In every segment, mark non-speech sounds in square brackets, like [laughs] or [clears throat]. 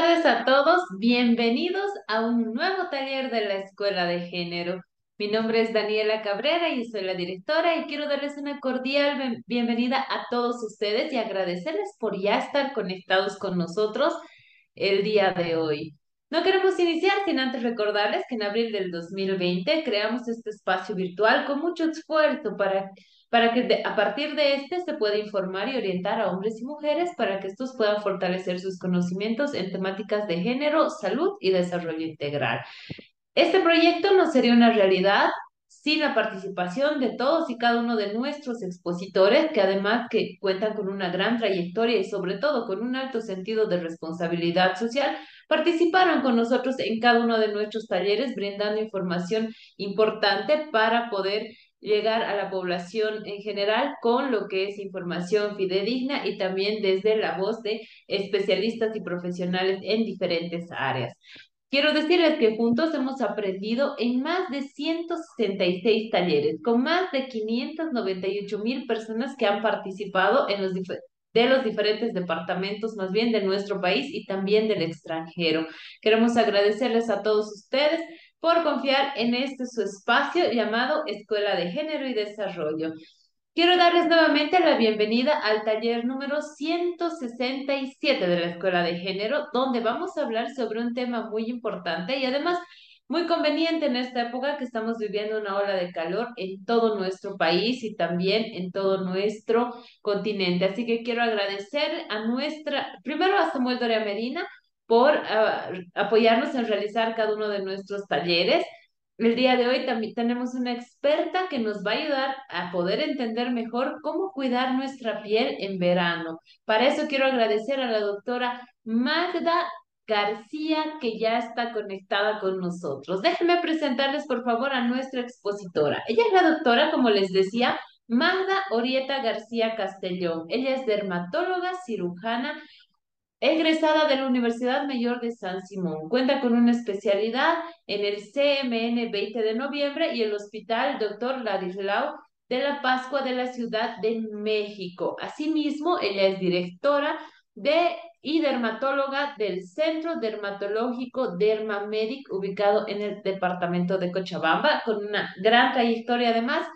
tardes a todos, bienvenidos a un nuevo taller de la Escuela de Género. Mi nombre es Daniela Cabrera y soy la directora y quiero darles una cordial bienvenida a todos ustedes y agradecerles por ya estar conectados con nosotros el día de hoy. No queremos iniciar sin antes recordarles que en abril del 2020 creamos este espacio virtual con mucho esfuerzo para para que a partir de este se pueda informar y orientar a hombres y mujeres para que estos puedan fortalecer sus conocimientos en temáticas de género, salud y desarrollo integral. Este proyecto no sería una realidad sin la participación de todos y cada uno de nuestros expositores, que además que cuentan con una gran trayectoria y sobre todo con un alto sentido de responsabilidad social, participaron con nosotros en cada uno de nuestros talleres, brindando información importante para poder llegar a la población en general con lo que es información fidedigna y también desde la voz de especialistas y profesionales en diferentes áreas. Quiero decirles que juntos hemos aprendido en más de 166 talleres, con más de 598 mil personas que han participado en los de los diferentes departamentos, más bien de nuestro país y también del extranjero. Queremos agradecerles a todos ustedes por confiar en este su espacio llamado Escuela de Género y Desarrollo. Quiero darles nuevamente la bienvenida al taller número 167 de la Escuela de Género, donde vamos a hablar sobre un tema muy importante y además muy conveniente en esta época que estamos viviendo una ola de calor en todo nuestro país y también en todo nuestro continente. Así que quiero agradecer a nuestra, primero a Samuel Doria Medina, por ah, apoyarnos en realizar cada uno de nuestros talleres. El día de hoy también tenemos una experta que nos va a ayudar a poder entender mejor cómo cuidar nuestra piel en verano. Para eso quiero agradecer a la doctora Magda García, que ya está conectada con nosotros. Déjenme presentarles, por favor, a nuestra expositora. Ella es la doctora, como les decía, Magda Orieta García Castellón. Ella es dermatóloga, cirujana egresada de la Universidad Mayor de San Simón. Cuenta con una especialidad en el CMN 20 de noviembre y el Hospital Dr. Ladislao de la Pascua de la Ciudad de México. Asimismo, ella es directora de y dermatóloga del Centro Dermatológico Dermamedic ubicado en el departamento de Cochabamba, con una gran trayectoria además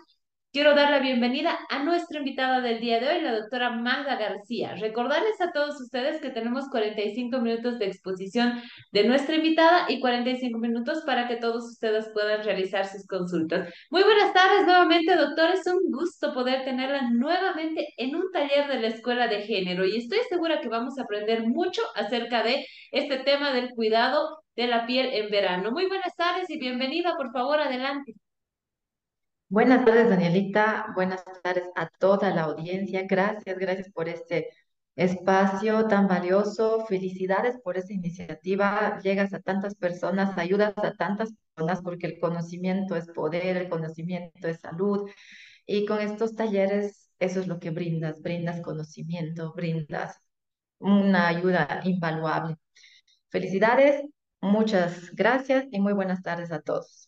Quiero dar la bienvenida a nuestra invitada del día de hoy, la doctora Magda García. Recordarles a todos ustedes que tenemos 45 minutos de exposición de nuestra invitada y 45 minutos para que todos ustedes puedan realizar sus consultas. Muy buenas tardes nuevamente, doctora. Es un gusto poder tenerla nuevamente en un taller de la Escuela de Género y estoy segura que vamos a aprender mucho acerca de este tema del cuidado de la piel en verano. Muy buenas tardes y bienvenida, por favor, adelante. Buenas tardes, Danielita. Buenas tardes a toda la audiencia. Gracias, gracias por este espacio tan valioso. Felicidades por esta iniciativa. Llegas a tantas personas, ayudas a tantas personas porque el conocimiento es poder, el conocimiento es salud. Y con estos talleres, eso es lo que brindas. Brindas conocimiento, brindas una ayuda invaluable. Felicidades, muchas gracias y muy buenas tardes a todos.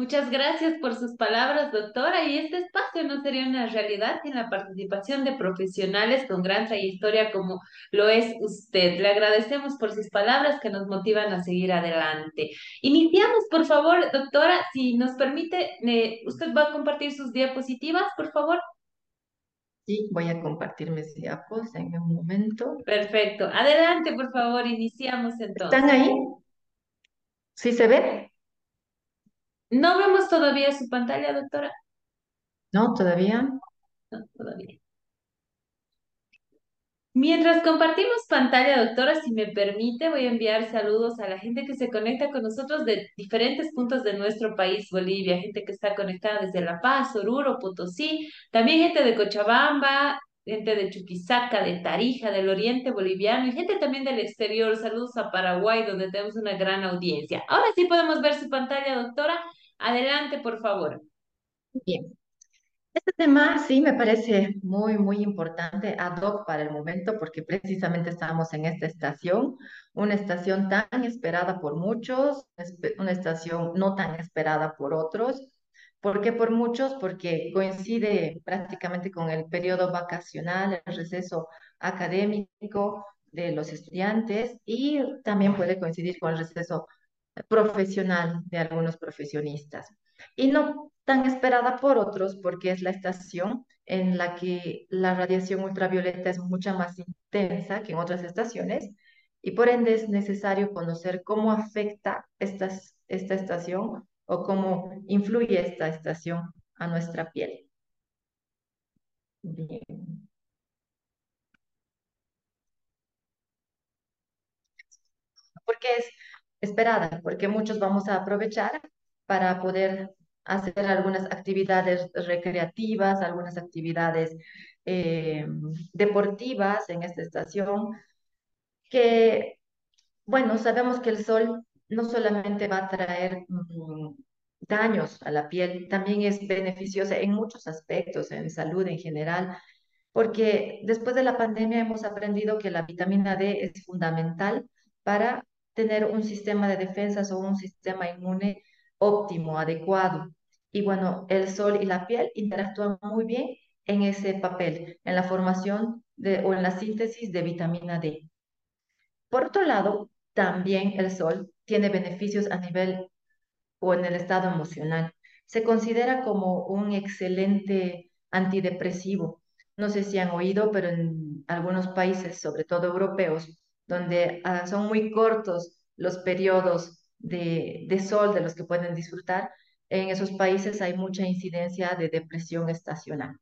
Muchas gracias por sus palabras, doctora. Y este espacio no sería una realidad sin la participación de profesionales con gran trayectoria como lo es usted. Le agradecemos por sus palabras que nos motivan a seguir adelante. Iniciamos, por favor, doctora, si nos permite, usted va a compartir sus diapositivas, por favor. Sí, voy a compartir mis diapositivas en un momento. Perfecto. Adelante, por favor, iniciamos entonces. ¿Están ahí? ¿Sí se ve? ¿No vemos todavía su pantalla, doctora? No, todavía. No, todavía. Mientras compartimos pantalla, doctora, si me permite, voy a enviar saludos a la gente que se conecta con nosotros de diferentes puntos de nuestro país, Bolivia, gente que está conectada desde La Paz, Oruro, Potosí, también gente de Cochabamba, gente de Chuquisaca, de Tarija, del oriente boliviano y gente también del exterior. Saludos a Paraguay, donde tenemos una gran audiencia. Ahora sí podemos ver su pantalla, doctora. Adelante, por favor. Bien. Este tema sí me parece muy, muy importante, ad hoc para el momento, porque precisamente estamos en esta estación, una estación tan esperada por muchos, una estación no tan esperada por otros. ¿Por qué por muchos? Porque coincide prácticamente con el periodo vacacional, el receso académico, de los estudiantes y también puede coincidir con el receso profesional de algunos profesionistas. Y no tan esperada por otros porque es la estación en la que la radiación ultravioleta es mucha más intensa que en otras estaciones y por ende es necesario conocer cómo afecta esta, esta estación o cómo influye esta estación a nuestra piel. Bien. Porque es esperada, porque muchos vamos a aprovechar para poder hacer algunas actividades recreativas, algunas actividades eh, deportivas en esta estación, que, bueno, sabemos que el sol no solamente va a traer mm, daños a la piel, también es beneficiosa en muchos aspectos, en salud en general, porque después de la pandemia hemos aprendido que la vitamina D es fundamental para tener un sistema de defensas o un sistema inmune óptimo, adecuado. Y bueno, el sol y la piel interactúan muy bien en ese papel, en la formación de, o en la síntesis de vitamina D. Por otro lado, también el sol tiene beneficios a nivel o en el estado emocional. Se considera como un excelente antidepresivo. No sé si han oído, pero en algunos países, sobre todo europeos, donde ah, son muy cortos los periodos de, sol de los que pueden disfrutar, en esos países hay mucha incidencia de depresión estacional.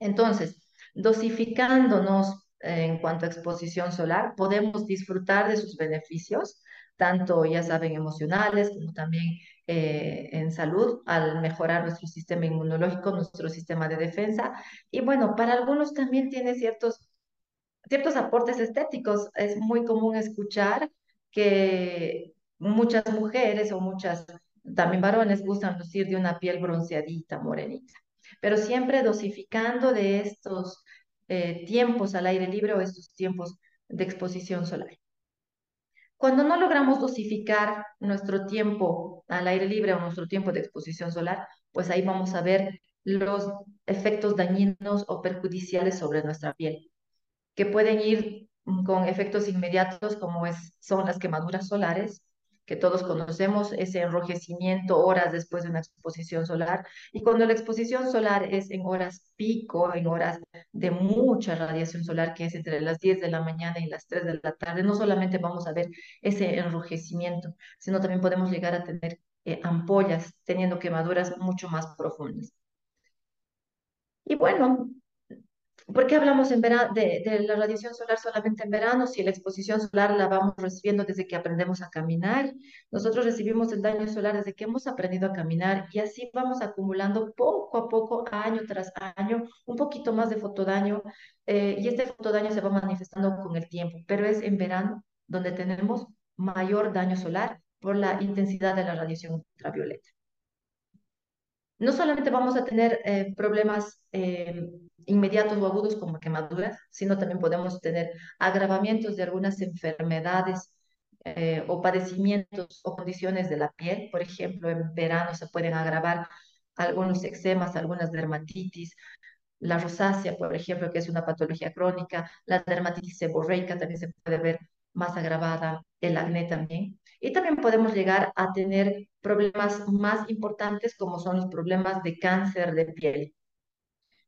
Entonces, dosificándonos en cuanto a exposición solar, podemos disfrutar de sus beneficios, tanto, ya saben, emocionales como también eh, en salud, al mejorar nuestro sistema inmunológico, nuestro sistema de defensa. Y bueno, para algunos también tiene ciertos, ciertos aportes estéticos. Es muy común escuchar que muchas mujeres o muchas también varones gustan lucir de una piel bronceadita, morenita pero siempre dosificando de estos eh, tiempos al aire libre o estos tiempos de exposición solar. Cuando no logramos dosificar nuestro tiempo al aire libre o nuestro tiempo de exposición solar, pues ahí vamos a ver los efectos dañinos o perjudiciales sobre nuestra piel, que pueden ir con efectos inmediatos como es, son las quemaduras solares, que todos conocemos, ese enrojecimiento horas después de una exposición solar. Y cuando la exposición solar es en horas pico, en horas de mucha radiación solar, que es entre las 10 de la mañana y las 3 de la tarde, no solamente vamos a ver ese enrojecimiento, sino también podemos llegar a tener eh, ampollas, teniendo quemaduras mucho más profundas. Y bueno, ¿Por qué hablamos en verano de, de, la radiación solar solamente en verano si la exposición solar la vamos recibiendo desde que aprendemos a caminar? Nosotros recibimos el daño solar desde que hemos aprendido a caminar y así vamos acumulando poco a poco, año tras año, un poquito más de fotodaño eh, y este fotodaño se va manifestando con el tiempo, pero es en verano donde tenemos mayor daño solar por la intensidad de la radiación ultravioleta no solamente vamos a tener eh, problemas eh, inmediatos o agudos como quemaduras, sino también podemos tener agravamientos de algunas enfermedades eh, o padecimientos o condiciones de la piel. Por ejemplo, en verano se pueden agravar algunos eczemas, algunas dermatitis, la rosácea, por ejemplo, que es una patología crónica, la dermatitis seborreica también se puede ver más agravada, el acné también. Y también podemos llegar a tener problemas más importantes como son los problemas de cáncer de piel.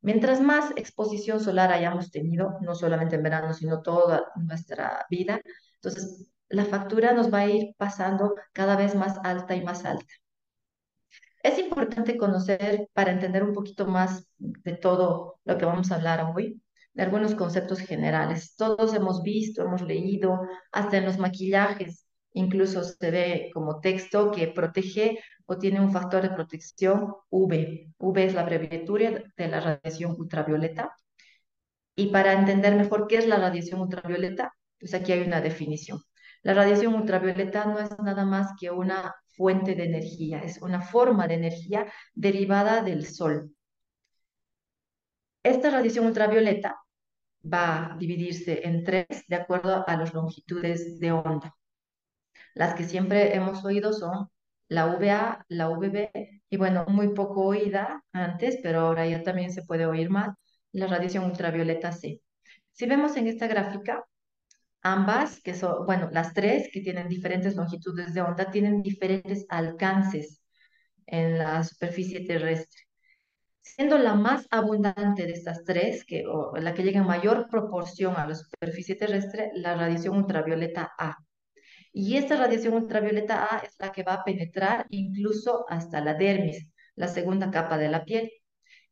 Mientras más exposición solar hayamos tenido, no solamente en verano, sino toda nuestra vida, entonces la factura nos va a ir pasando cada vez más alta y más alta. Es importante conocer para entender un poquito más de todo lo que vamos a hablar hoy, de algunos conceptos generales. Todos hemos visto, hemos leído, hasta en los maquillajes, incluso se ve como texto que protege o tiene un factor de protección V. V es la abreviatura de la radiación ultravioleta. Y para entender mejor qué es la radiación ultravioleta, pues aquí hay una definición. La radiación ultravioleta no es nada más que una fuente de energía, es una forma de energía derivada del sol. Esta radiación ultravioleta va a dividirse en tres de acuerdo a las longitudes de onda. Las que siempre hemos oído son la VA, la VB y bueno, muy poco oída antes, pero ahora ya también se puede oír más, la radiación ultravioleta C. Si vemos en esta gráfica, Ambas, que son, bueno, las tres que tienen diferentes longitudes de onda, tienen diferentes alcances en la superficie terrestre. Siendo la más abundante de estas tres, que, la que llega en mayor proporción a la superficie terrestre, la radiación ultravioleta A. Y esta radiación ultravioleta A es la que va a penetrar incluso hasta la dermis, la segunda capa de la piel,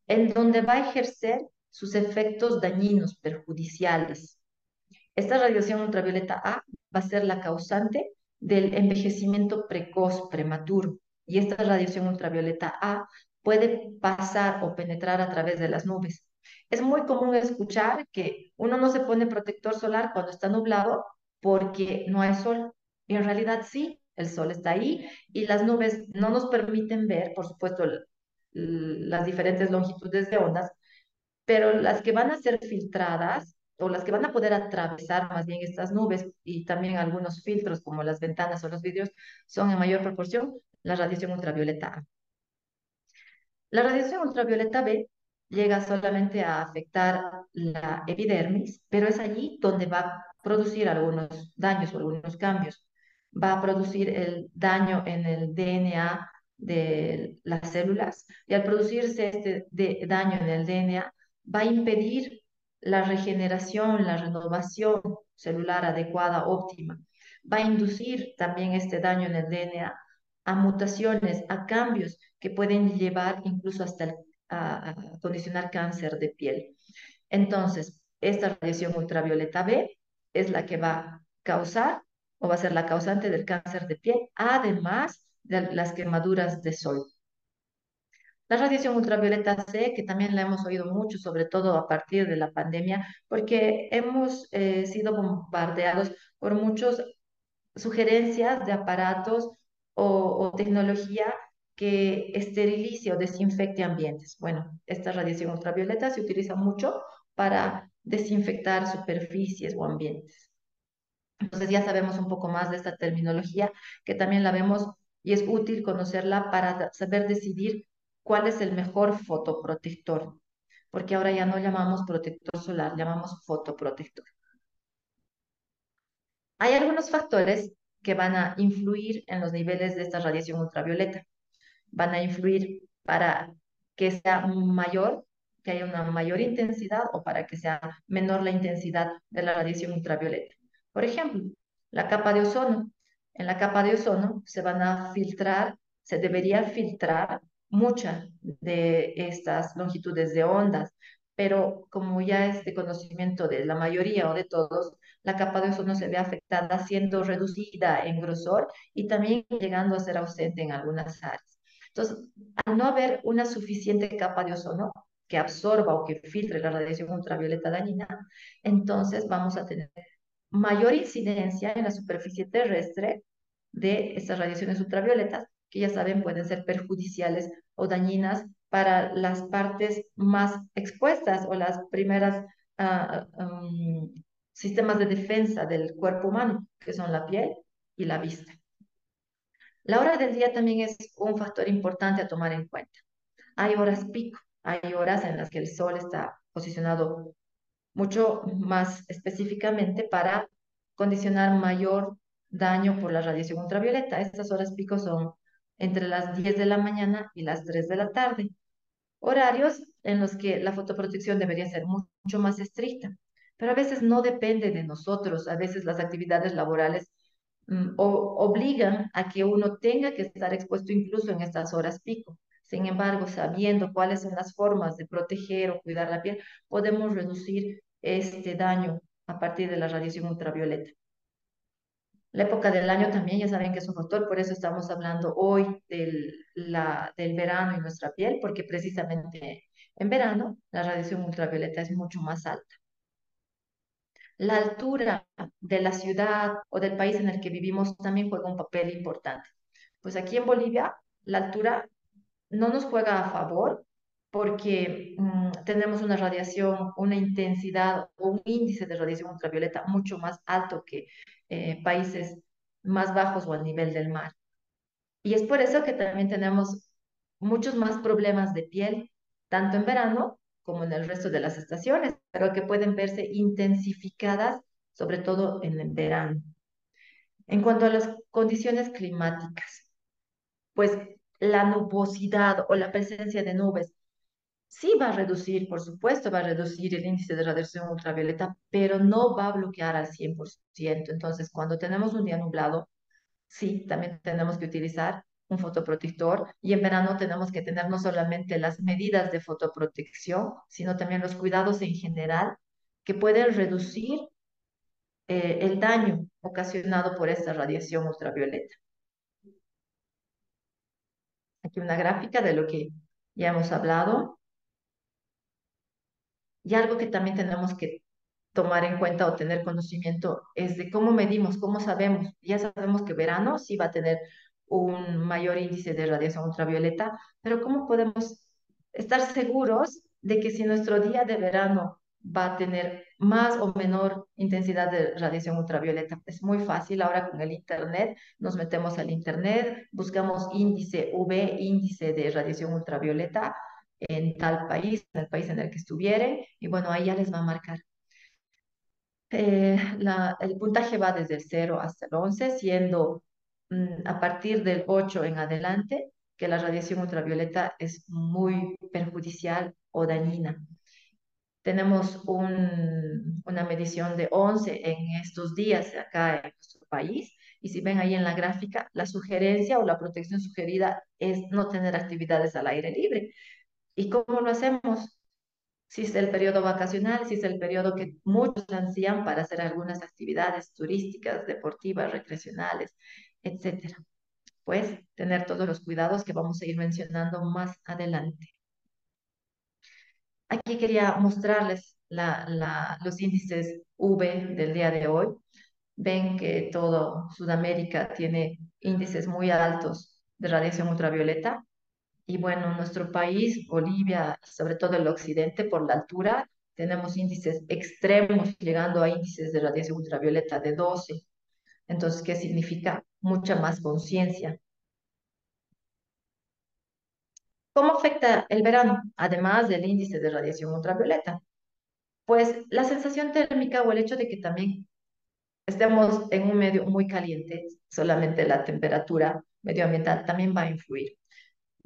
en donde va a ejercer sus efectos dañinos, perjudiciales. Esta radiación ultravioleta A va a ser la causante del envejecimiento precoz, prematuro. Y esta radiación ultravioleta A puede pasar o penetrar a través de las nubes. Es muy común escuchar que uno no se pone protector solar cuando está nublado porque no hay sol. Y en realidad sí, el sol está ahí y las nubes no nos permiten ver, por supuesto, las diferentes longitudes de ondas, pero las que van a ser filtradas o las que van a poder atravesar más bien estas nubes y también algunos filtros como las ventanas o los vidrios son en mayor proporción la radiación ultravioleta A. La radiación ultravioleta B llega solamente a afectar la epidermis, pero es allí donde va a producir algunos daños o algunos cambios. Va a producir el daño en el DNA de las células y al producirse este daño en el DNA va a impedir la regeneración, la renovación celular adecuada, óptima. Va a inducir también este daño en el DNA a mutaciones, a cambios que pueden llevar incluso hasta a, condicionar cáncer de piel. Entonces, esta radiación ultravioleta B es la que va a causar o va a ser la causante del cáncer de piel, además de las quemaduras de sol. La radiación ultravioleta C, que también la hemos oído mucho, sobre todo a partir de la pandemia, porque hemos eh, sido bombardeados por muchas sugerencias de aparatos o, tecnología que esterilice o desinfecte ambientes. Bueno, esta radiación ultravioleta se utiliza mucho para desinfectar superficies o ambientes. Entonces ya sabemos un poco más de esta terminología, que también la vemos y es útil conocerla para saber decidir cuál es el mejor fotoprotector, porque ahora ya no llamamos protector solar, llamamos fotoprotector. Hay algunos factores que van a influir en los niveles de esta radiación ultravioleta. Van a influir para que sea mayor, que haya una mayor intensidad o para que sea menor la intensidad de la radiación ultravioleta. Por ejemplo, la capa de ozono. En la capa de ozono se van a filtrar, se debería filtrar muchas de estas longitudes de ondas, pero como ya es de conocimiento de la mayoría o de todos, la capa de ozono se ve afectada siendo reducida en grosor y también llegando a ser ausente en algunas áreas. Entonces, al no haber una suficiente capa de ozono que absorba o que filtre la radiación ultravioleta dañina, entonces vamos a tener mayor incidencia en la superficie terrestre de estas radiaciones ultravioletas que ya saben pueden ser perjudiciales o dañinas para las partes más expuestas o las primeras uh, um, sistemas de defensa del cuerpo humano, que son la piel y la vista. La hora del día también es un factor importante a tomar en cuenta. Hay horas pico, hay horas en las que el sol está posicionado mucho más específicamente para condicionar mayor daño por la radiación ultravioleta. Estas horas pico son entre las 10 de la mañana y las 3 de la tarde. Horarios en los que la fotoprotección debería ser mucho más estricta, pero a veces no depende de nosotros, a veces las actividades laborales mm, obligan a que uno tenga que estar expuesto incluso en estas horas pico. Sin embargo, sabiendo cuáles son las formas de proteger o cuidar la piel, podemos reducir este daño a partir de la radiación ultravioleta. La época del año también, ya saben que es un factor, por eso estamos hablando hoy del, la, del verano y nuestra piel, porque precisamente en verano la radiación ultravioleta es mucho más alta. La altura de la ciudad o del país en el que vivimos también juega un papel importante. Pues aquí en Bolivia la altura no nos juega a favor porque mm, tenemos una radiación, una intensidad o un índice de radiación ultravioleta mucho más alto que eh, países más bajos o al nivel del mar. Y es por eso que también tenemos muchos más problemas de piel, tanto en verano como en el resto de las estaciones, pero que pueden verse intensificadas sobre todo en el verano. En cuanto a las condiciones climáticas, pues la nubosidad o la presencia de nubes sí va a reducir, por supuesto, va a reducir el índice de radiación ultravioleta, pero no va a bloquear al 100%. Entonces, cuando tenemos un día nublado, sí, también tenemos que utilizar un fotoprotector y en verano tenemos que tener no solamente las medidas de fotoprotección, sino también los cuidados en general que pueden reducir eh, el daño ocasionado por esta radiación ultravioleta. Aquí una gráfica de lo que ya hemos hablado. Y algo que también tenemos que tomar en cuenta o tener conocimiento es de cómo medimos, cómo sabemos. Ya sabemos que verano sí va a tener un mayor índice de radiación ultravioleta, pero ¿cómo podemos estar seguros de que si nuestro día de verano va a tener más o menor intensidad de radiación ultravioleta. Es muy fácil ahora con el Internet, nos metemos al Internet, buscamos índice UV, índice de radiación ultravioleta en tal país, en el país en el que estuvieren, y bueno, ahí ya les va a marcar. Eh, la, el puntaje va desde el 0 hasta el 11, siendo mm, a partir del 8 en adelante que la radiación ultravioleta es muy perjudicial o dañina. Tenemos un, una medición de 11 en estos días acá en nuestro país. Y si ven ahí en la gráfica, la sugerencia o la protección sugerida es no tener actividades al aire libre. ¿Y cómo lo hacemos? Si es el periodo vacacional, si es el periodo que muchos ansían para hacer algunas actividades turísticas, deportivas, recreacionales, etcétera. Pues tener todos los cuidados que vamos a ir mencionando más adelante. Aquí quería mostrarles los índices V del día de hoy. Ven que todo Sudamérica tiene índices muy altos de radiación ultravioleta. Y bueno, nuestro país, Bolivia, sobre todo el occidente, por la altura, tenemos índices extremos, llegando a índices de radiación ultravioleta de 12. Entonces, ¿qué significa? Mucha más conciencia ¿Cómo afecta el verano, además del índice de radiación ultravioleta? Pues la sensación térmica o el hecho de que también estemos en un medio muy caliente, solamente la temperatura medioambiental también va a influir.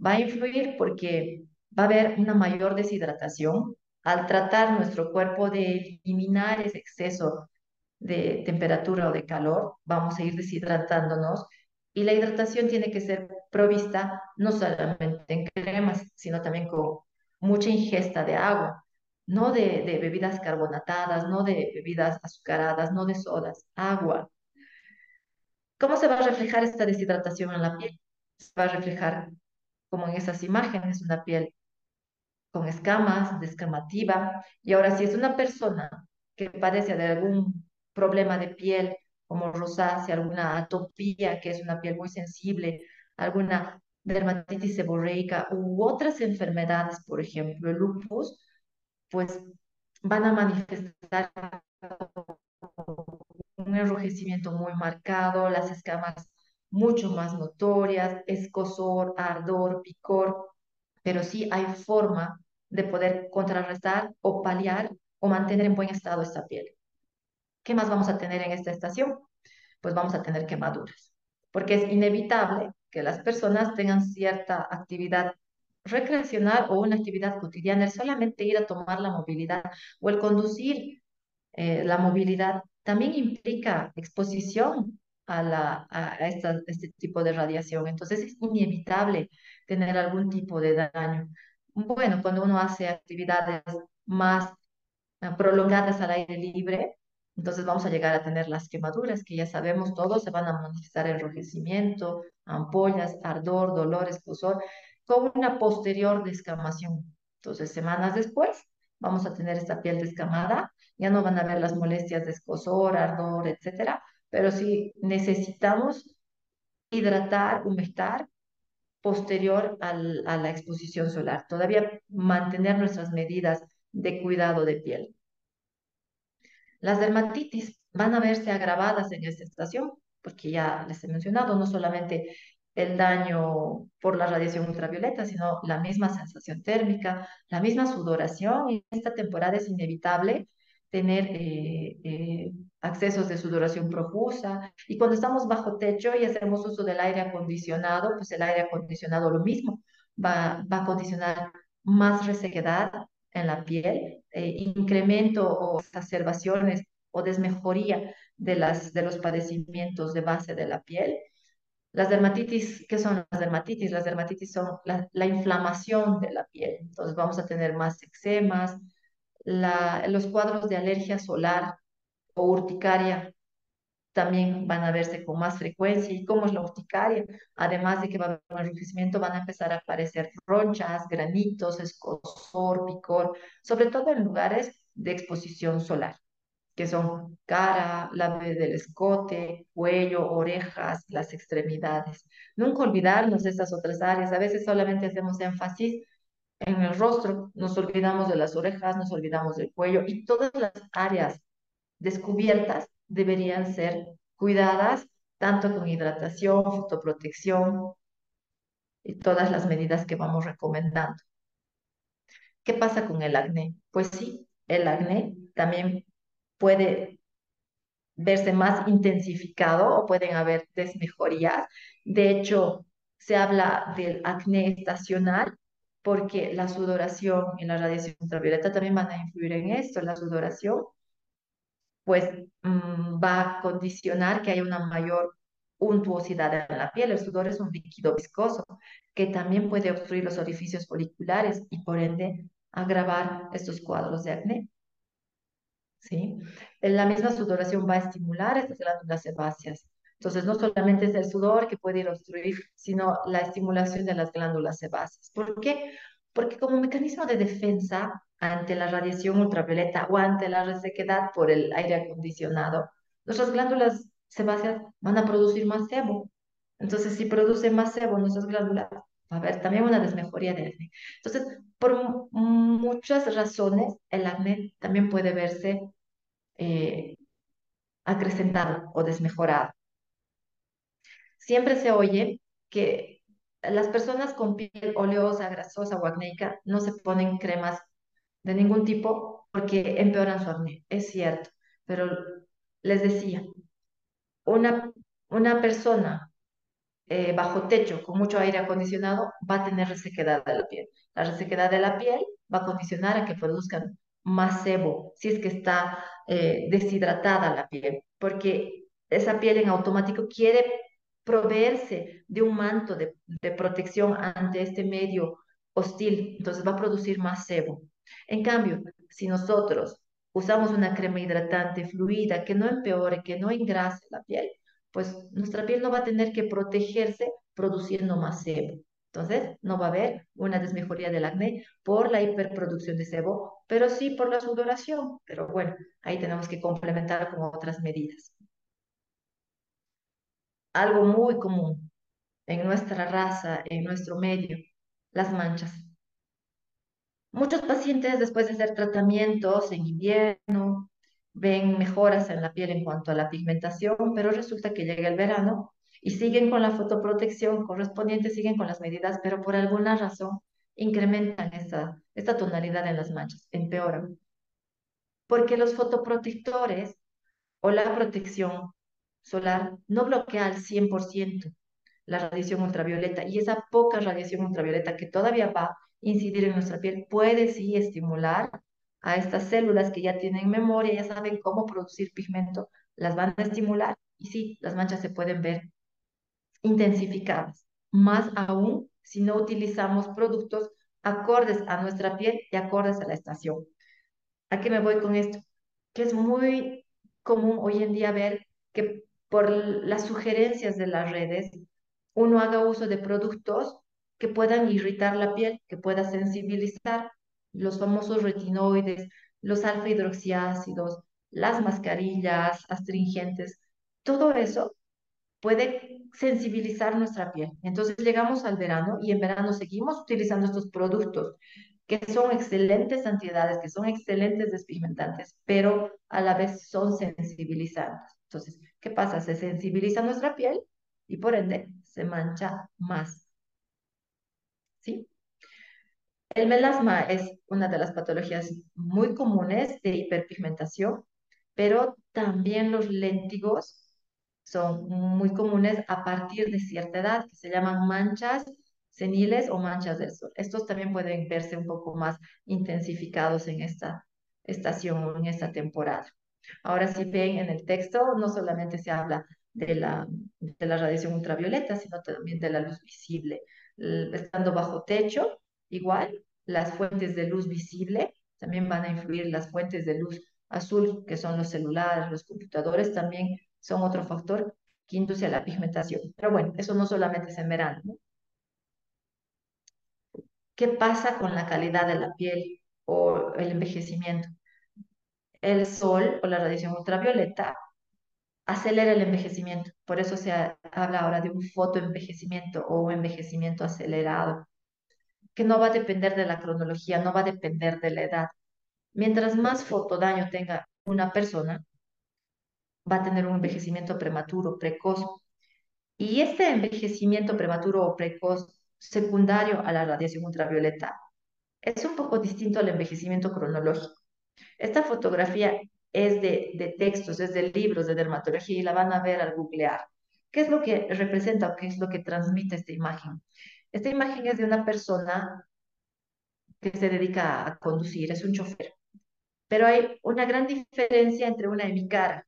Va a influir porque va a haber una mayor deshidratación al tratar nuestro cuerpo de eliminar ese exceso de temperatura o de calor, vamos a ir deshidratándonos y la hidratación tiene que ser provista no solamente en cremas, sino también con mucha ingesta de agua, no de, bebidas carbonatadas, no de bebidas azucaradas, no de sodas, agua. ¿Cómo se va a reflejar esta deshidratación en la piel? Se va a reflejar como en esas imágenes, una piel con escamas, descamativa. Y ahora, si es una persona que padece de algún problema de piel como rosácea, alguna atopía, que es una piel muy sensible, alguna dermatitis seborreica u otras enfermedades, por ejemplo, el lupus, pues van a manifestar un enrojecimiento muy marcado, las escamas mucho más notorias, escosor, ardor, picor, pero sí hay forma de poder contrarrestar o paliar o mantener en buen estado esta piel. ¿Qué más vamos a tener en esta estación? Pues vamos a tener quemaduras, porque es inevitable que las personas tengan cierta actividad recreacional o una actividad cotidiana, el solamente ir a tomar la movilidad o el conducir eh, la movilidad también implica exposición a, la, a este tipo de radiación. Entonces es inevitable tener algún tipo de daño. Bueno, cuando uno hace actividades más ah, prolongadas al aire libre, entonces vamos a llegar a tener las quemaduras, que ya sabemos todos, se van a manifestar enrojecimiento, ampollas, ardor, dolor, escosor, con una posterior descamación. Entonces, semanas después, vamos a tener esta piel descamada, ya no van a haber las molestias de escosor, ardor, etcétera, pero sí necesitamos hidratar, humectar posterior a la exposición solar, todavía mantener nuestras medidas de cuidado de piel. Las dermatitis van a verse agravadas en esta estación, porque ya les he mencionado, no solamente el daño por la radiación ultravioleta, sino la misma sensación térmica, la misma sudoración. Esta temporada es inevitable tener eh, eh, accesos de sudoración profusa. Y cuando estamos bajo techo y hacemos uso del aire acondicionado, pues el aire acondicionado lo mismo, va, va a condicionar más resequedad en la piel, eh, incremento o exacerbaciones o desmejoría de, las, de los padecimientos de base de la piel. Las dermatitis, ¿qué son las dermatitis? Las dermatitis son la, la inflamación de la piel. Entonces vamos a tener más eczemas, la, los cuadros de alergia solar o urticaria también van a verse con más frecuencia. ¿Y cómo es la urticaria? Además de que va a haber un enrojecimiento, van a empezar a aparecer ronchas, granitos, escosor, picor, sobre todo en lugares de exposición solar, que son cara, la del escote, cuello, orejas, las extremidades. Nunca olvidarnos de estas otras áreas. A veces solamente hacemos énfasis en el rostro, nos olvidamos de las orejas, nos olvidamos del cuello y todas las áreas descubiertas deberían ser cuidadas tanto con hidratación, fotoprotección y todas las medidas que vamos recomendando. ¿Qué pasa con el acné? Pues sí, el acné también puede verse más intensificado o pueden haber desmejorías. De hecho, se habla del acné estacional porque la sudoración y la radiación ultravioleta también van a influir en esto. La sudoración, pues, mm, va a condicionar que haya una mayor untuosidad en la piel. El sudor es un líquido viscoso que también puede obstruir los orificios foliculares y por ende agravar estos cuadros de acné. ¿Sí? La misma sudoración va a estimular estas glándulas sebáceas. Entonces, no solamente es el sudor que puede ir a obstruir, sino la estimulación de las glándulas sebáceas. ¿Por qué? Porque como mecanismo de defensa ante la radiación ultravioleta o ante la resequedad por el aire acondicionado, nuestras glándulas sebáceas van a producir más sebo. Entonces, si produce más sebo nuestras glándulas, va a haber también una desmejoría de acné. Entonces, por muchas razones, el acné también puede verse eh, acrecentado o desmejorado. Siempre se oye que las personas con piel oleosa, grasosa o acnéica no se ponen cremas de ningún tipo porque empeoran su acné. Es cierto, pero les decía, una, una persona eh, bajo techo con mucho aire acondicionado va a tener resequedad de la piel. La resequedad de la piel va a condicionar a que produzcan más sebo si es que está eh, deshidratada la piel, porque esa piel en automático quiere proveerse de un manto de, de protección ante este medio hostil, entonces va a producir más sebo. En cambio, si nosotros usamos una crema hidratante fluida que no empeore, que no engrase la piel, pues nuestra piel no va a tener que protegerse produciendo más sebo. Entonces, no va a haber una desmejoría del acné por la hiperproducción de sebo, pero sí por la sudoración. Pero bueno, ahí tenemos que complementar con otras medidas algo muy común en nuestra raza, en nuestro medio, las manchas. Muchos pacientes después de hacer tratamientos en invierno ven mejoras en la piel en cuanto a la pigmentación, pero resulta que llega el verano y siguen con la fotoprotección correspondiente, siguen con las medidas, pero por alguna razón incrementan esta, tonalidad en las manchas, empeoran. Porque los fotoprotectores o la protección solar no bloquea al 100% la radiación ultravioleta y esa poca radiación ultravioleta que todavía va a incidir en nuestra piel puede sí estimular a estas células que ya tienen memoria, ya saben cómo producir pigmento, las van a estimular y sí, las manchas se pueden ver intensificadas. Más aún si no utilizamos productos acordes a nuestra piel y acordes a la estación. ¿A qué me voy con esto? Que es muy común hoy en día ver que por las sugerencias de las redes, uno haga uso de productos que puedan irritar la piel, que pueda sensibilizar los famosos retinoides, los alfa hidroxiácidos, las mascarillas astringentes, todo eso puede sensibilizar nuestra piel. Entonces llegamos al verano y en verano seguimos utilizando estos productos que son excelentes antiedades, que son excelentes despigmentantes, pero a la vez son sensibilizantes. Entonces, ¿qué pasa? Se sensibiliza nuestra piel y por ende se mancha más. ¿Sí? El melasma es una de las patologías muy comunes de hiperpigmentación, pero también los léntigos son muy comunes a partir de cierta edad, que se llaman manchas seniles o manchas del sol. Estos también pueden verse un poco más intensificados en esta estación o en esta temporada. Ahora, si ven en el texto, no solamente se habla de la, de la radiación ultravioleta, sino también de la luz visible. Estando bajo techo, igual, las fuentes de luz visible también van a influir las fuentes de luz azul, que son los celulares, los computadores, también son otro factor que induce a la pigmentación. Pero bueno, eso no solamente es en. ¿Qué pasa con la calidad de la piel o el envejecimiento? El sol o la radiación ultravioleta acelera el envejecimiento. Por eso se habla ahora de un fotoenvejecimiento o un envejecimiento acelerado, que no va a depender de la cronología, no va a depender de la edad. Mientras más fotodaño tenga una persona, va a tener un envejecimiento prematuro, precoz. Y este envejecimiento prematuro o precoz secundario a la radiación ultravioleta es un poco distinto al envejecimiento cronológico. Esta fotografía es de, de textos, es de libros de dermatología y la van a ver al googlear. ¿Qué es lo que representa o qué es lo que transmite esta imagen? Esta imagen es de una persona que se dedica a conducir, es un chofer. Pero hay una gran diferencia entre una hemicara.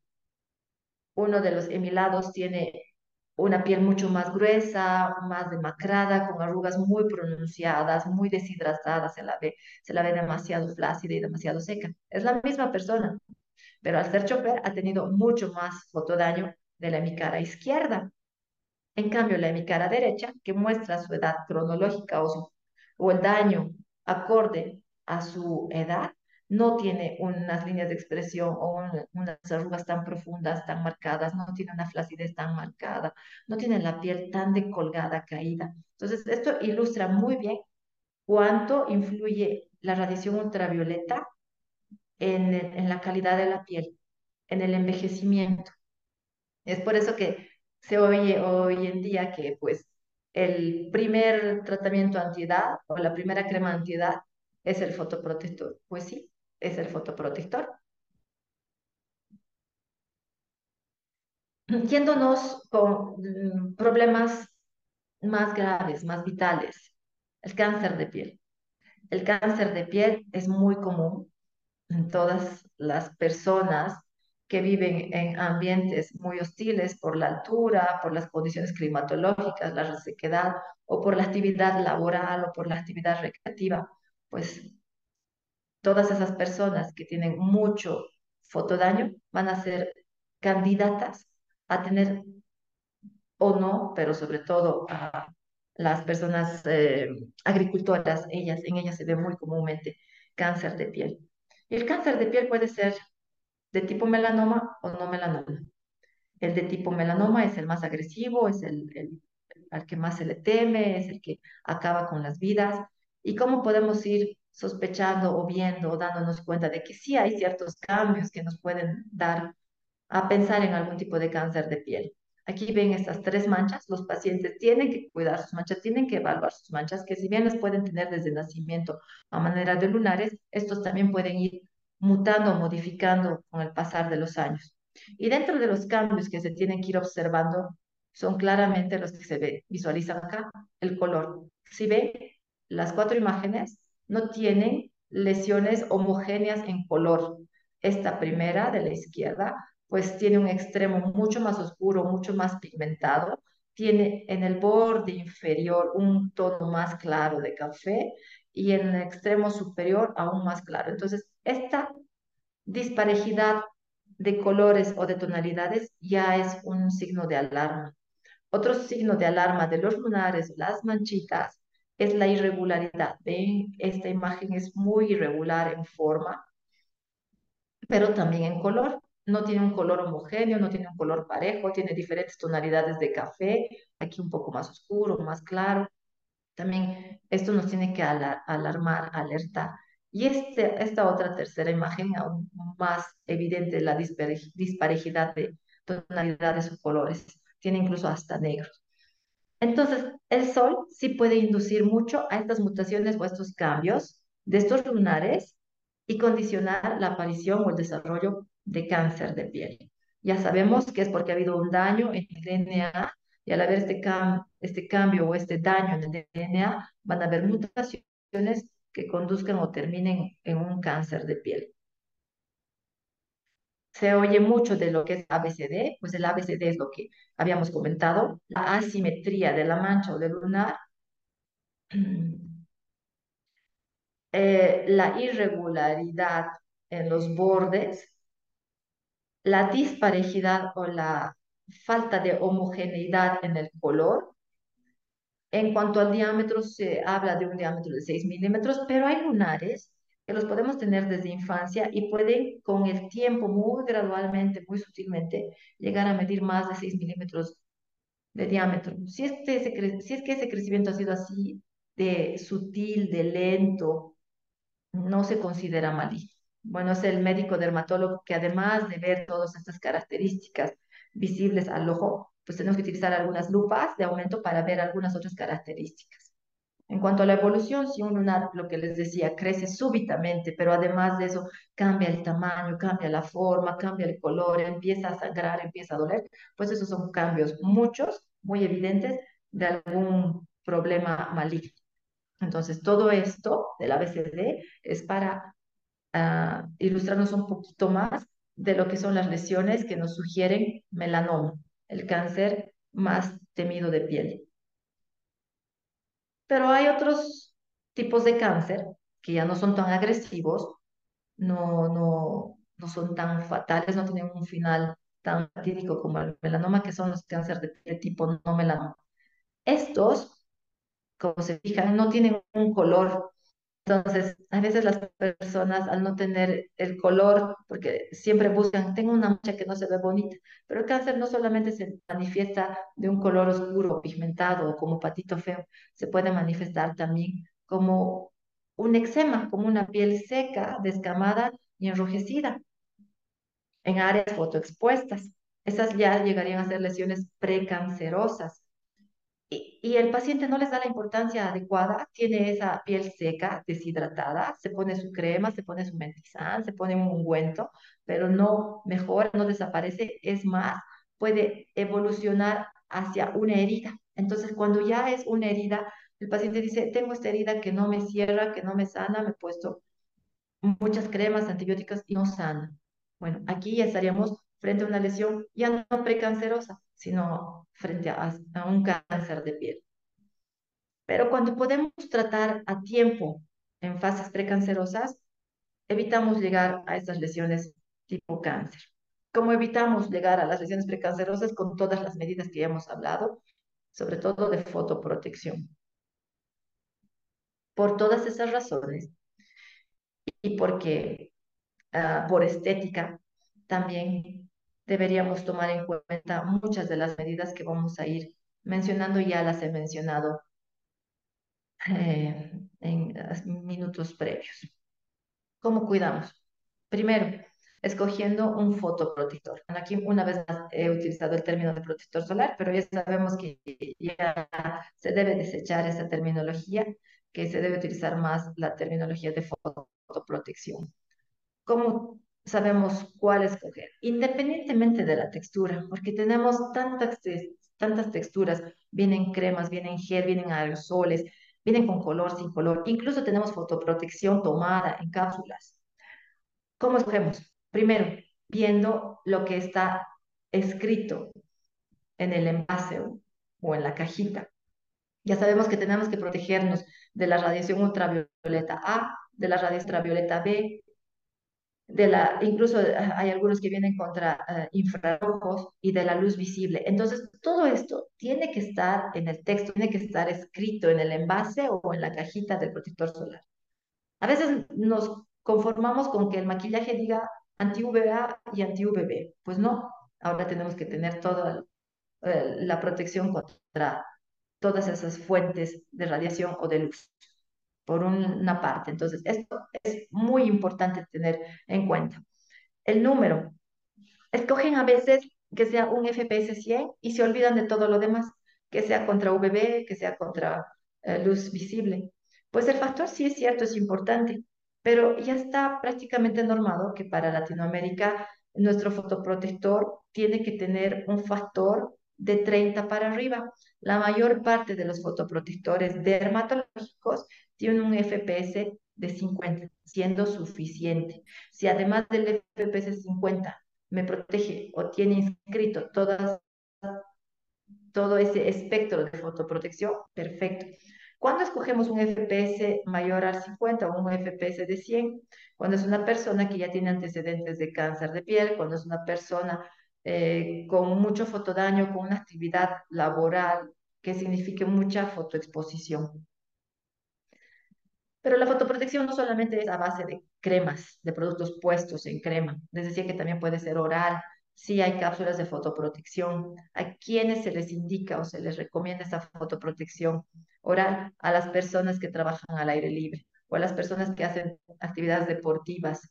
Uno de los hemilados tiene una piel mucho más gruesa, más demacrada, con arrugas muy pronunciadas, muy deshidratadas, se la ve, se la ve demasiado flácida y demasiado seca. Es la misma persona, pero al ser chofer ha tenido mucho más fotodaño de la hemicara izquierda. En cambio, la hemicara derecha, que muestra su edad cronológica o el daño acorde a su edad, no tiene unas líneas de expresión o unas arrugas tan profundas, tan marcadas, no tiene una flacidez tan marcada, no tiene la piel tan decolgada, caída. Entonces, esto ilustra muy bien cuánto influye la radiación ultravioleta en, en la calidad de la piel, en el envejecimiento. Es por eso que se oye hoy en día que pues el primer tratamiento antiedad o la primera crema antiedad es el fotoprotector. Pues sí, es el fotoprotector. Yéndonos con mm, problemas más graves, más vitales, el cáncer de piel. El cáncer de piel es muy común en todas las personas que viven en ambientes muy hostiles por la altura, por las condiciones climatológicas, la resequedad o por la actividad laboral o por la actividad recreativa, pues todas esas personas que tienen mucho fotodaño van a ser candidatas a tener o no, pero sobre todo a las personas eh, agricultoras, ellas, en ellas se ve muy comúnmente cáncer de piel. Y el cáncer de piel puede ser de tipo melanoma o no melanoma. El de tipo melanoma es el más agresivo, es el, el, al que más se le teme, es el que acaba con las vidas. ¿Y cómo podemos ir sospechando o viendo o dándonos cuenta de que sí hay ciertos cambios que nos pueden dar a pensar en algún tipo de cáncer de piel? Aquí ven estas tres manchas, los pacientes tienen que cuidar sus manchas, tienen que evaluar sus manchas, que si bien las pueden tener desde nacimiento a manera de lunares, estos también pueden ir mutando, modificando con el pasar de los años. Y dentro de los cambios que se tienen que ir observando, son claramente los que se ve, visualizan acá, el color. Si ven, las cuatro imágenes no tienen lesiones homogéneas en color. Esta primera de la izquierda, pues tiene un extremo mucho más oscuro, mucho más pigmentado, tiene en el borde inferior un tono más claro de café y en el extremo superior aún más claro. Entonces, esta disparejidad de colores o de tonalidades ya es un signo de alarma. Otro signo de alarma de los lunares, las manchitas, es la irregularidad. ¿Ven? Esta imagen es muy irregular en forma, pero también en color. No tiene un color homogéneo, no tiene un color parejo, tiene diferentes tonalidades de café, aquí un poco más oscuro, más claro. También esto nos tiene que alarmar, alertar. Y este, esta otra tercera imagen, aún más evidente, la disparejidad de tonalidades o colores. Tiene incluso hasta negros. Entonces, el sol sí puede inducir mucho a estas mutaciones o a estos cambios de estos lunares y condicionar la aparición o el desarrollo de cáncer de piel. Ya sabemos que es porque ha habido un daño en el DNA y al haber este, este cambio o este daño en el DNA, van a haber mutaciones que conduzcan o terminen en un cáncer de piel se oye mucho de lo que es ABCD, pues el ABCD es lo que habíamos comentado, la asimetría de la mancha o del lunar, [clears throat] eh, la irregularidad en los bordes, la disparejidad o la falta de homogeneidad en el color. En cuanto al diámetro, se habla de un diámetro de 6 milímetros, pero hay lunares que los podemos tener desde infancia y pueden con el tiempo, muy gradualmente, muy sutilmente, llegar a medir más de 6 milímetros de diámetro. Si, este, si es que ese crecimiento ha sido así de sutil, de lento, no se considera maligno. Bueno, es el médico dermatólogo que además de ver todas estas características visibles al ojo, pues tenemos que utilizar algunas lupas de aumento para ver algunas otras características. En cuanto a la evolución, si un lunar, lo que les decía, crece súbitamente, pero además de eso cambia el tamaño, cambia la forma, cambia el color, empieza a sangrar, empieza a doler, pues esos son cambios muchos, muy evidentes de algún problema maligno. Entonces, todo esto del ABCD es para uh, ilustrarnos un poquito más de lo que son las lesiones que nos sugieren melanoma, el cáncer más temido de piel. Pero hay otros tipos de cáncer que ya no son tan agresivos, no, no, no son tan fatales, no tienen un final tan fatídico como el melanoma, que son los cánceres de tipo no melanoma. Estos, como se fijan, no tienen un color entonces, a veces las personas al no tener el color, porque siempre buscan, tengo una mancha que no se ve bonita, pero el cáncer no solamente se manifiesta de un color oscuro, pigmentado o como patito feo, se puede manifestar también como un eczema, como una piel seca, descamada y enrojecida en áreas fotoexpuestas. Esas ya llegarían a ser lesiones precancerosas y, el paciente no les da la importancia adecuada, tiene esa piel seca, deshidratada, se pone su crema, se pone su mentizán, se pone un ungüento, pero no mejora, no desaparece, es más, puede evolucionar hacia una herida. Entonces, cuando ya es una herida, el paciente dice, tengo esta herida que no me cierra, que no me sana, me he puesto muchas cremas antibióticas y no sana. Bueno, aquí ya estaríamos frente a una lesión ya no precancerosa, sino frente a, un cáncer de piel. Pero cuando podemos tratar a tiempo en fases precancerosas, evitamos llegar a estas lesiones tipo cáncer. ¿Cómo evitamos llegar a las lesiones precancerosas con todas las medidas que ya hemos hablado, sobre todo de fotoprotección? Por todas esas razones y porque ah, por estética también deberíamos tomar en cuenta muchas de las medidas que vamos a ir mencionando, ya las he mencionado eh, en minutos previos. ¿Cómo cuidamos? Primero, escogiendo un fotoprotector. Aquí una vez más he utilizado el término de protector solar, pero ya sabemos que ya se debe desechar esa terminología, que se debe utilizar más la terminología de fotoprotección. ¿Cómo sabemos cuál escoger, independientemente de la textura, porque tenemos tantas, tantas texturas, vienen cremas, vienen gel, vienen aerosoles, vienen con color, sin color, incluso tenemos fotoprotección tomada en cápsulas. ¿Cómo escogemos? Primero, viendo lo que está escrito en el envase o en la cajita. Ya sabemos que tenemos que protegernos de la radiación ultravioleta A, de la radiación ultravioleta B, de la, incluso hay algunos que vienen contra uh, infrarrojos y de la luz visible. Entonces, todo esto tiene que estar en el texto, tiene que estar escrito en el envase o en la cajita del protector solar. A veces nos conformamos con que el maquillaje diga anti-UVA y anti-UVB. Pues no, ahora tenemos que tener toda eh, la protección contra todas esas fuentes de radiación o de luz por una parte. Entonces, esto es muy importante tener en cuenta. El número. Escogen a veces que sea un FPS 100 y se olvidan de todo lo demás. que sea contra UVB, que sea contra eh, luz visible. Pues el factor sí es cierto, es importante, pero ya está prácticamente normado que para Latinoamérica nuestro fotoprotector tiene que tener un factor de 30 para arriba. La mayor parte de los fotoprotectores dermatológicos tienen un FPS de 50, siendo suficiente. Si además del FPS 50 me protege o tiene inscrito todas, todo ese espectro de fotoprotección, perfecto. Cuando escogemos un FPS mayor al 50 o un FPS de 100? Cuando es una persona que ya tiene antecedentes de cáncer de piel, cuando es una persona eh, con mucho fotodaño, con una actividad laboral que signifique mucha fotoexposición. Pero la fotoprotección no solamente es a base de cremas, de productos puestos en crema. Les decía que también puede ser oral. Sí hay cápsulas de fotoprotección. ¿A quienes se les indica o se les recomienda esta fotoprotección oral? A las personas que trabajan al aire libre o a las personas que hacen actividades deportivas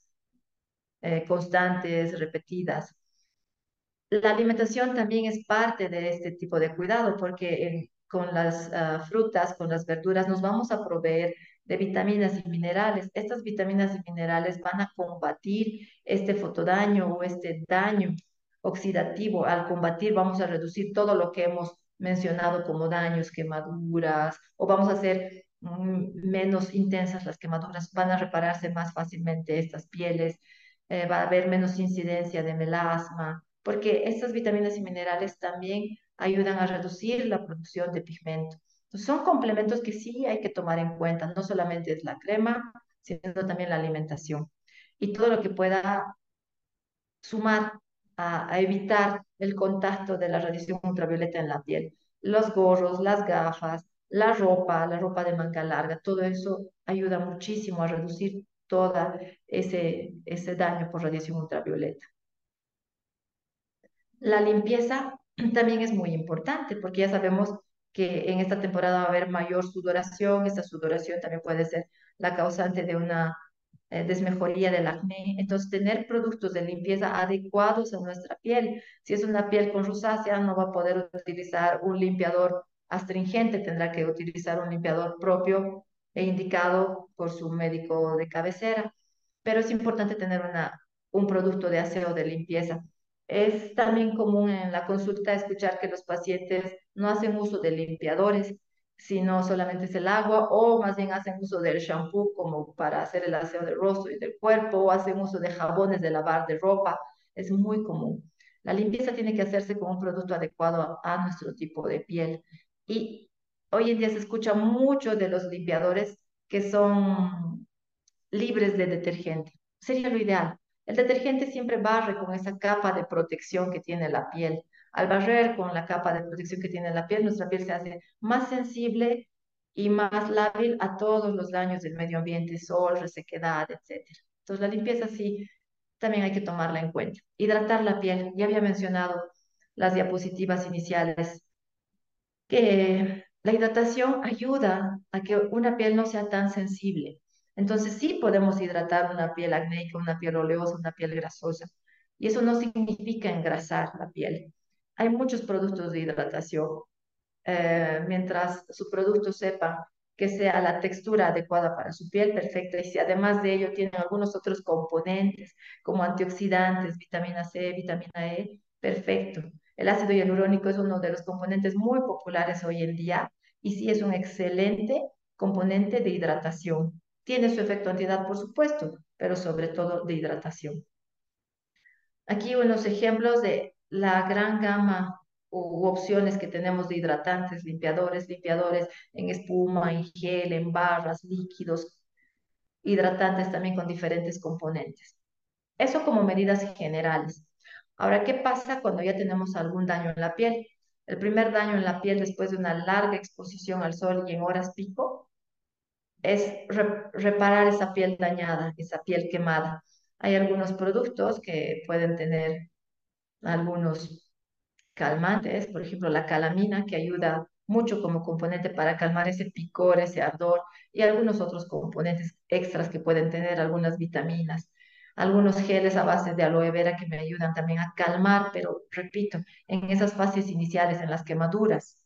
eh, constantes, repetidas. La alimentación también es parte de este tipo de cuidado porque con las ah, frutas, con las verduras, nos vamos a proveer de vitaminas y minerales. Estas vitaminas y minerales van a combatir este fotodaño o este daño oxidativo. Al combatir vamos a reducir todo lo que hemos mencionado como daños, quemaduras, o vamos a hacer mm, menos intensas las quemaduras, van a repararse más fácilmente estas pieles, eh, va a haber menos incidencia de melasma, porque estas vitaminas y minerales también ayudan a reducir la producción de pigmento son complementos que sí hay que tomar en cuenta, no solamente es la crema, sino también la alimentación y todo lo que pueda sumar a, evitar el contacto de la radiación ultravioleta en la piel. Los gorros, las gafas, la ropa, la ropa de manga larga, todo eso ayuda muchísimo a reducir todo ese, ese daño por radiación ultravioleta. La limpieza [clears throat] también es muy importante porque ya sabemos que en esta temporada va a haber mayor sudoración. Esta sudoración también puede ser la causante de una eh, desmejoría del acné. Entonces, tener productos de limpieza adecuados a nuestra piel. Si es una piel con rosácea, no va a poder utilizar un limpiador astringente, tendrá que utilizar un limpiador propio e indicado por su médico de cabecera. Pero es importante tener una, un producto de aseo de limpieza es también común en la consulta escuchar que los pacientes no hacen uso de limpiadores, sino solamente es el agua o más bien hacen uso del shampoo como para hacer el aseo del rostro y del cuerpo o hacen uso de jabones de lavar de ropa. Es muy común. La limpieza tiene que hacerse con un producto adecuado a, a nuestro tipo de piel. Y hoy en día se escucha mucho de los limpiadores que son libres de detergente. Sería lo ideal, el detergente siempre barre con esa capa de protección que tiene la piel. Al barrer con la capa de protección que tiene la piel, nuestra piel se hace más sensible y más lábil a todos los daños del medio ambiente, sol, resequedad, etc. Entonces la limpieza sí, también hay que tomarla en cuenta. Hidratar la piel, ya había mencionado las diapositivas iniciales, que la hidratación ayuda a que una piel no sea tan sensible. Entonces sí podemos hidratar una piel acnéica, una piel oleosa, una piel grasosa. Y eso no significa engrasar la piel. Hay muchos productos de hidratación. Eh, mientras su producto sepa que sea la textura adecuada para su piel, perfecta. Y si además de ello tiene algunos otros componentes como antioxidantes, vitamina C, vitamina E, perfecto. El ácido hialurónico es uno de los componentes muy populares hoy en día y sí es un excelente componente de hidratación. Tiene su efecto antiedad, por supuesto, pero sobre todo de hidratación. Aquí unos ejemplos de la gran gama u opciones que tenemos de hidratantes, limpiadores, limpiadores en espuma, en gel, en barras, líquidos, hidratantes también con diferentes componentes. Eso como medidas generales. Ahora, ¿qué pasa cuando ya tenemos algún daño en la piel? El primer daño en la piel después de una larga exposición al sol y en horas pico es reparar esa piel dañada, esa piel quemada. Hay algunos productos que pueden tener algunos calmantes, por ejemplo, la calamina, que ayuda mucho como componente para calmar ese picor, ese ardor, y algunos otros componentes extras que pueden tener algunas vitaminas, algunos geles a base de aloe vera que me ayudan también a calmar, pero repito, en esas fases iniciales, en las quemaduras,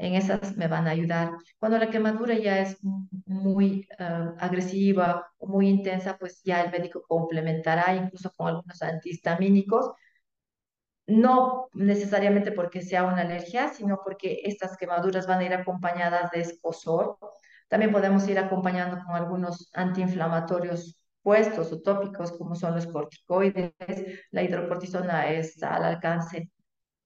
en esas me van a ayudar. Cuando la quemadura ya es muy uh, agresiva muy intensa, pues ya el médico complementará incluso con algunos antihistamínicos, no necesariamente porque sea una alergia, sino porque estas quemaduras van a ir acompañadas de escosor. También podemos ir acompañando con algunos antiinflamatorios puestos o tópicos, como son los corticoides. La hidrocortisona es al alcance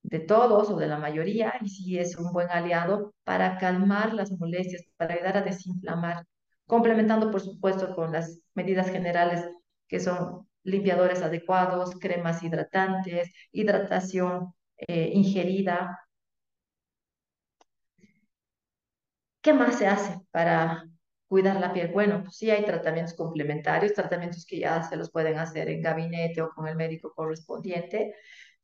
de todos o de la mayoría y sí es un buen aliado para calmar las molestias, para ayudar a desinflamar, complementando por supuesto con las medidas generales que son limpiadores adecuados, cremas hidratantes, hidratación eh, ingerida. ¿Qué más se hace para cuidar la piel? Bueno, pues sí hay tratamientos complementarios, tratamientos que ya se los pueden hacer en gabinete o con el médico correspondiente,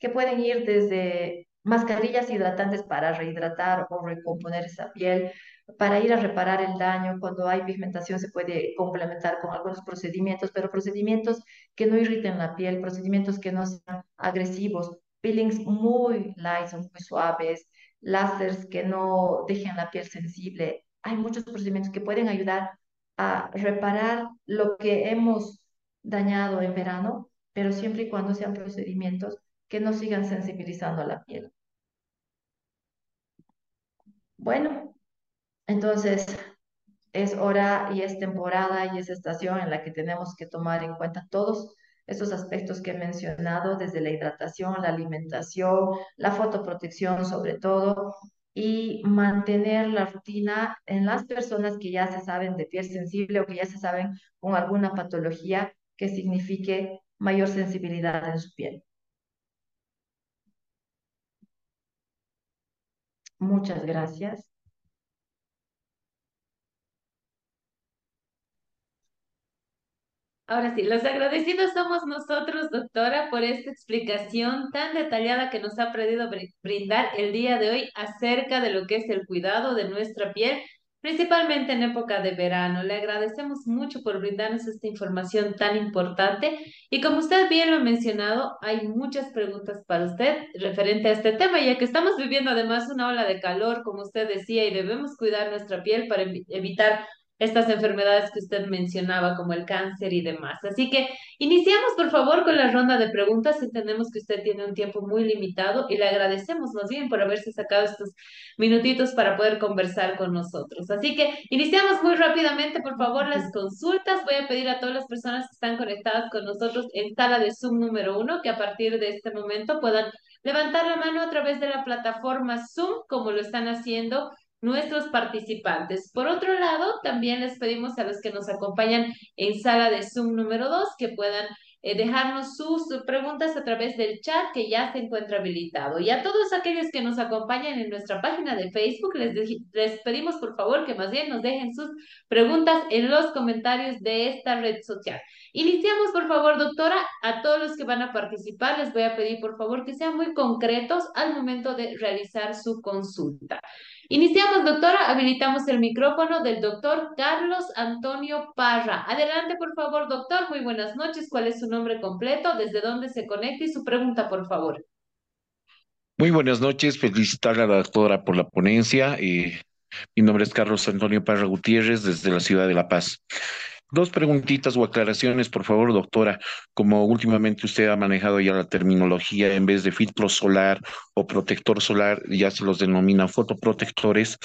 que pueden ir desde mascarillas hidratantes para rehidratar o recomponer esa piel, para ir a reparar el daño. Cuando hay pigmentación se puede complementar con algunos procedimientos, pero procedimientos que no irriten la piel, procedimientos que no sean agresivos, peelings muy light, muy suaves, láseres que no dejen la piel sensible. Hay muchos procedimientos que pueden ayudar a reparar lo que hemos dañado en verano, pero siempre y cuando sean procedimientos que no sigan sensibilizando a la piel. Bueno, entonces es hora y es temporada y es estación en la que tenemos que tomar en cuenta todos esos aspectos que he mencionado, desde la hidratación, la alimentación, la fotoprotección sobre todo, y mantener la rutina en las personas que ya se saben de piel sensible o que ya se saben con alguna patología que signifique mayor sensibilidad en su piel. Muchas gracias. Ahora sí, los agradecidos somos nosotros, doctora, por esta explicación tan detallada que nos ha podido brindar el día de hoy acerca de lo que es el cuidado de nuestra piel principalmente en época de verano. Le agradecemos mucho por brindarnos esta información tan importante y como usted bien lo ha mencionado, hay muchas preguntas para usted referente a este tema, ya que estamos viviendo además una ola de calor, como usted decía, y debemos cuidar nuestra piel para evitar estas enfermedades que usted mencionaba, como el cáncer y demás. Así que iniciamos, por favor, con la ronda de preguntas. Entendemos que usted tiene un tiempo muy limitado y le agradecemos más bien por haberse sacado estos minutitos para poder conversar con nosotros. Así que iniciamos muy rápidamente, por favor, las consultas. Voy a pedir a todas las personas que están conectadas con nosotros en sala de Zoom número uno que a partir de este momento puedan levantar la mano a través de la plataforma Zoom, como lo están haciendo nuestros participantes. Por otro lado, también les pedimos a los que nos acompañan en sala de Zoom número 2 que puedan eh, dejarnos sus preguntas a través del chat que ya se encuentra habilitado. Y a todos aquellos que nos acompañan en nuestra página de Facebook, les, les pedimos por favor que más bien nos dejen sus preguntas en los comentarios de esta red social. Iniciamos, por favor, doctora. A todos los que van a participar, les voy a pedir, por favor, que sean muy concretos al momento de realizar su consulta. Iniciamos, doctora. Habilitamos el micrófono del doctor Carlos Antonio Parra. Adelante, por favor, doctor. Muy buenas noches. ¿Cuál es su nombre completo? ¿Desde dónde se conecta? Y su pregunta, por favor. Muy buenas noches. Felicitar a la doctora por la ponencia. Eh, mi nombre es Carlos Antonio Parra Gutiérrez, desde la ciudad de La Paz. Dos preguntitas o aclaraciones, por favor, doctora. Como últimamente usted ha manejado ya la terminología, en vez de filtro solar o protector solar, ya se los denomina fotoprotectores.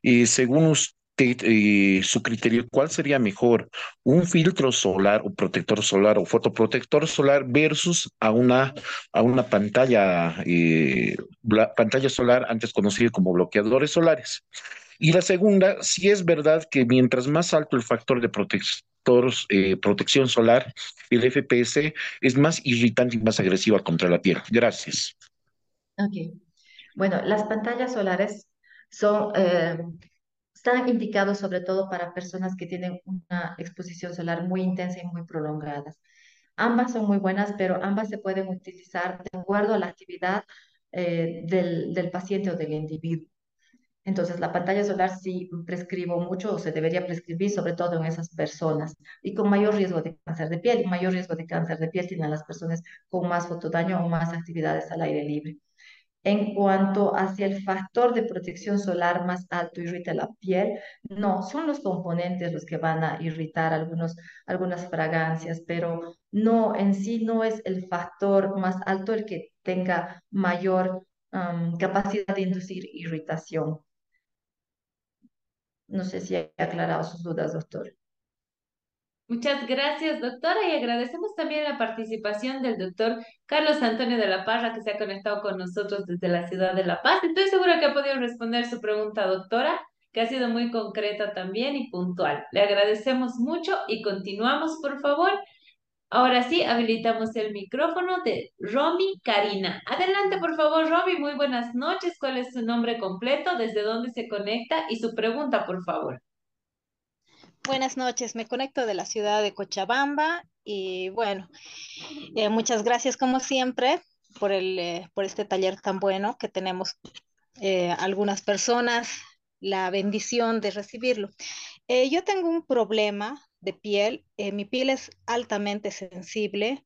Y según usted, eh, su criterio, ¿cuál sería mejor? ¿Un filtro solar o protector solar o fotoprotector solar versus a una, a una pantalla, eh, pantalla solar antes conocida como bloqueadores solares? Y la segunda, si es verdad que mientras más alto el factor de eh, protección solar, el FPS es más irritante y más agresiva contra la piel. Gracias. Ok. Bueno, las pantallas solares son, eh, están indicados sobre todo para personas que tienen una exposición solar muy intensa y muy prolongada. Ambas son muy buenas, pero ambas se pueden utilizar de acuerdo a la actividad eh, del, del paciente o del individuo. Entonces, la pantalla solar sí prescribo mucho o se debería prescribir, sobre todo en esas personas y con mayor riesgo de cáncer de piel. Y mayor riesgo de cáncer de piel tienen las personas con más fotodaño o más actividades al aire libre. En cuanto hacia el factor de protección solar más alto irrita la piel, no, son los componentes los que van a irritar algunos, algunas fragancias, pero no, en sí no es el factor más alto el que tenga mayor capacidad de inducir irritación. No sé si he aclarado sus dudas, doctor. Muchas gracias, doctora, y agradecemos también la participación del doctor Carlos Antonio de la Parra, que se ha conectado con nosotros desde la ciudad de La Paz. Estoy segura que ha podido responder su pregunta, doctora, que ha sido muy concreta también y puntual. Le agradecemos mucho y continuamos, por favor. Ahora sí, habilitamos el micrófono de Romy Karina. Adelante, por favor, Romy. Muy buenas noches. ¿Cuál es su nombre completo? ¿Desde dónde se conecta? Y su pregunta, por favor. Buenas noches, me conecto de la ciudad de Cochabamba y bueno, eh, muchas gracias como siempre por, el, eh, por este taller tan bueno que tenemos eh, algunas personas, la bendición de recibirlo. yo tengo un problema de piel, mi piel es altamente sensible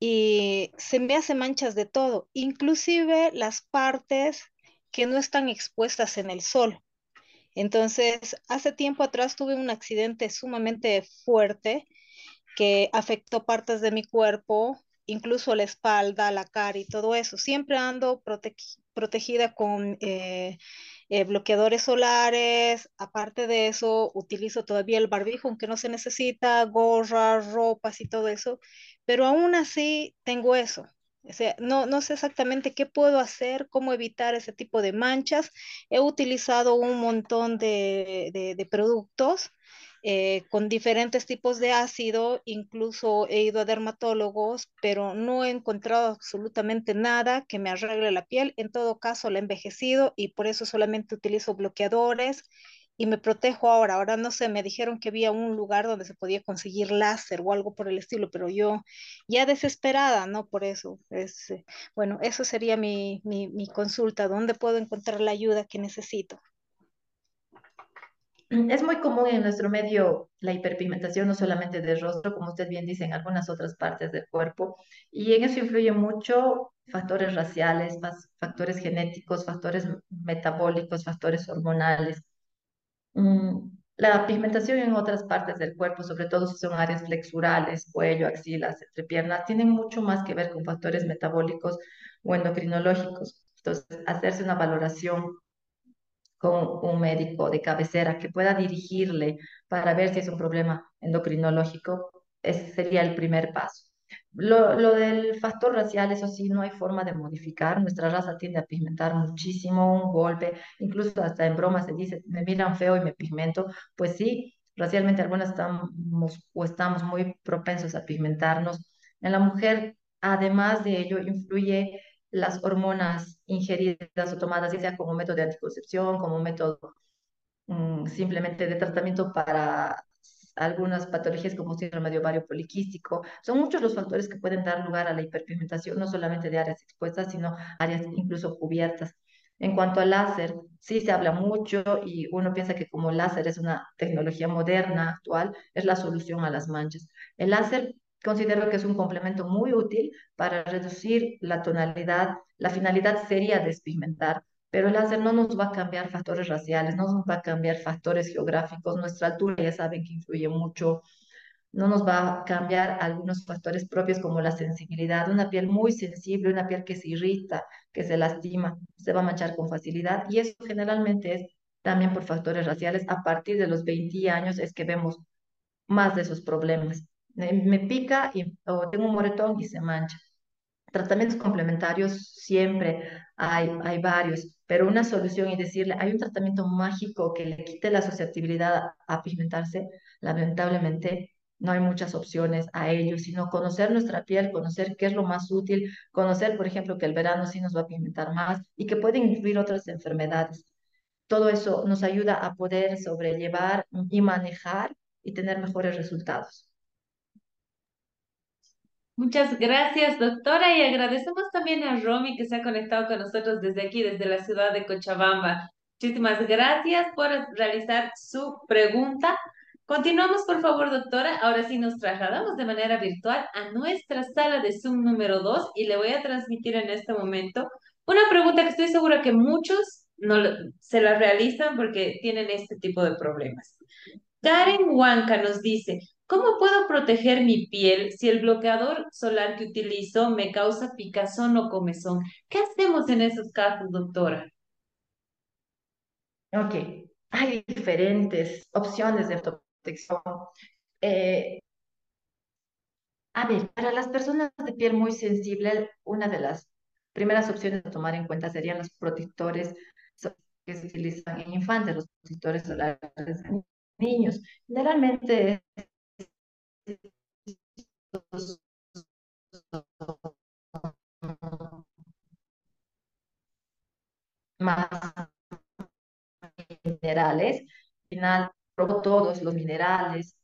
y se me hace manchas de todo, inclusive las partes que no están expuestas en el sol. Entonces, hace tiempo atrás tuve un accidente sumamente fuerte que afectó partes de mi cuerpo, incluso la espalda, la cara y todo eso. Siempre ando protegida con eh, eh, bloqueadores solares. Aparte de eso, utilizo todavía el barbijo, aunque no se necesita, gorras, ropas y todo eso. Pero aún así tengo eso. O sea, no, no sé exactamente qué puedo hacer, cómo evitar ese tipo de manchas. He utilizado un montón de, de, productos eh, con diferentes tipos de ácido, incluso he ido a dermatólogos, pero no he encontrado absolutamente nada que me arregle la piel. En todo caso, la he envejecido y por eso solamente utilizo bloqueadores y me protejo ahora. Ahora no sé, me dijeron que había un lugar donde se podía conseguir láser o algo por el estilo, pero yo ya desesperada, ¿no? Por eso. Es, eh, bueno, eso sería mi, mi, mi consulta. ¿Dónde puedo encontrar la ayuda que necesito? Es muy común en nuestro medio la hiperpigmentación, no solamente del rostro, como usted bien dice, en algunas otras partes del cuerpo. Y en eso influye mucho factores raciales, factores genéticos, factores metabólicos, factores hormonales. Mm, la pigmentación en otras partes del cuerpo, sobre todo si son áreas flexurales, cuello, axilas, entrepiernas, tienen mucho más que ver con factores metabólicos o endocrinológicos. Entonces, hacerse una valoración con un médico de cabecera que pueda dirigirle para ver si es un problema endocrinológico, ese sería el primer paso. Lo, lo, del factor racial, eso sí, no hay forma de modificar. Nuestra raza tiende a pigmentar muchísimo, un golpe, incluso hasta en broma se dice, me miran feo y me pigmento. Pues sí, racialmente algunas estamos o estamos muy propensos a pigmentarnos. En la mujer, además de ello, influye las hormonas ingeridas o tomadas, ya sea como método de anticoncepción, como método mm, simplemente de tratamiento para algunas patologías como síndrome de ovario poliquístico. Son muchos los factores que pueden dar lugar a la hiperpigmentación, no solamente de áreas expuestas, sino áreas incluso cubiertas. En cuanto al láser, sí se habla mucho y uno piensa que como láser es una tecnología moderna, actual, es la solución a las manchas. El láser considero que es un complemento muy útil para reducir la tonalidad. La finalidad sería despigmentar, pero el láser no nos va a cambiar factores raciales, no nos va a cambiar factores geográficos, nuestra altura ya saben que influye mucho, no nos va a cambiar algunos factores propios como la sensibilidad, una piel muy sensible, una piel que se irrita, que se lastima, se va a manchar con facilidad y eso generalmente es también por factores raciales. A partir de los 20 años es que vemos más de esos problemas. Me, pica y, o tengo un moretón y se mancha. Tratamientos complementarios siempre hay, hay varios, pero una solución y decirle, hay un tratamiento mágico que le quite la susceptibilidad a pigmentarse, lamentablemente no hay muchas opciones a ello, sino conocer nuestra piel, conocer qué es lo más útil, conocer, por ejemplo, que el verano sí nos va a pigmentar más y que pueden incluir otras enfermedades. Todo eso nos ayuda a poder sobrellevar y manejar y tener mejores resultados. Muchas gracias, doctora, y agradecemos también a Romy que se ha conectado con nosotros desde aquí, desde la ciudad de Cochabamba. Muchísimas gracias por realizar su pregunta. Continuamos, por favor, doctora. Ahora sí nos trasladamos de manera virtual a nuestra sala de Zoom número 2 y le voy a transmitir en este momento Una pregunta que estoy segura que muchos no se la realizan porque tienen este tipo de problemas. Karen Huanca nos dice, ¿cómo puedo proteger mi piel si el bloqueador solar que utilizo me causa picazón o comezón? ¿Qué hacemos en esos casos, doctora? Ok, hay diferentes opciones de protección. Eh, a ver, para las personas de piel muy sensible, una de las primeras opciones a tomar en cuenta serían los protectores que se utilizan en infantes, los protectores solares en niños. Generalmente más minerales. Al final probó todos los minerales,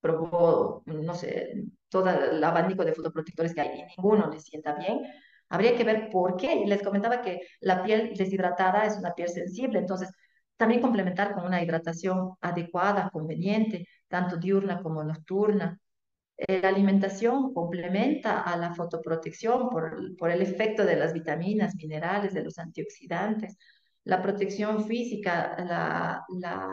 probó, no sé, todo el abanico de fotoprotectores que hay y ninguno le sienta bien. Habría que ver por qué. Les comentaba que la piel deshidratada es una piel sensible, entonces también complementar con una hidratación adecuada, conveniente, tanto diurna como nocturna. Eh, la alimentación complementa a la fotoprotección por, por el efecto de las vitaminas, minerales, de los antioxidantes. La protección física, la, la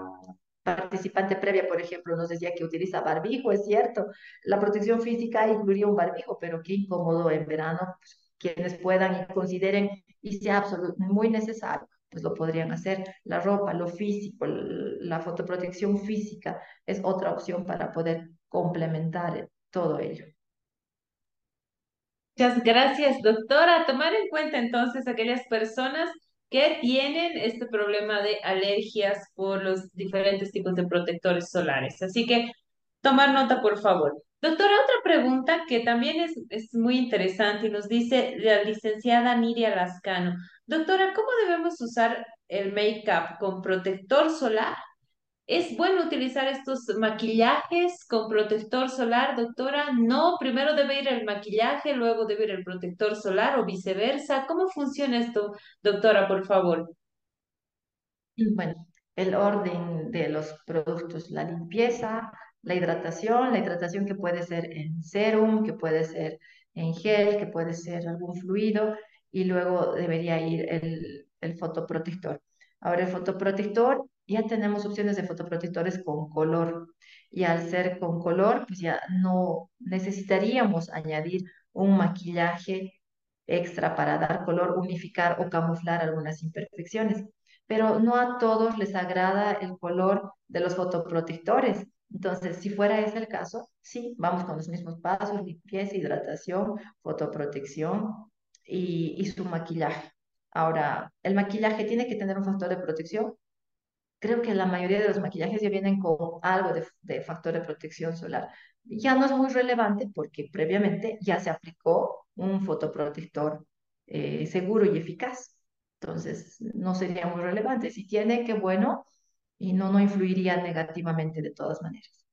participante previa, por ejemplo, nos decía que utiliza barbijo, es cierto. La protección física incluiría un barbijo, pero qué incómodo en verano. Pues, quienes puedan y consideren y sea muy necesario, pues lo podrían hacer. La ropa, lo físico, la fotoprotección física es otra opción para poder complementar todo ello. Muchas gracias, doctora. Tomar en cuenta entonces aquellas personas que tienen este problema de alergias por los diferentes tipos de protectores solares. Así que tomar nota, por favor. Doctora, otra pregunta que también es, es muy interesante y nos dice la licenciada Niria Lascano. Doctora, ¿cómo debemos usar el make-up con protector solar ¿Es bueno utilizar estos maquillajes con protector solar, doctora? No, primero debe ir el maquillaje, luego debe ir el protector solar o viceversa. ¿Cómo funciona esto, doctora, por favor? Bueno, el orden de los productos, la limpieza, la hidratación, la hidratación que puede ser en serum, que puede ser en gel, que puede ser algún fluido, y luego debería ir el, el fotoprotector. Ahora el fotoprotector ya tenemos opciones de fotoprotectores con color y al ser con color, pues ya no necesitaríamos añadir un maquillaje extra para dar color, unificar o camuflar algunas imperfecciones. Pero no a todos les agrada el color de los fotoprotectores. Entonces, si fuera ese el caso, sí, vamos con los mismos pasos, limpieza, hidratación, fotoprotección y, y su maquillaje. Ahora, el maquillaje tiene que tener un factor de protección creo que la mayoría de los maquillajes ya vienen con algo de, factor de protección solar. Ya no es muy relevante porque previamente ya se aplicó un fotoprotector eh, seguro y eficaz. Entonces, no sería muy relevante. Si tiene, qué bueno, y no, no influiría negativamente de todas maneras.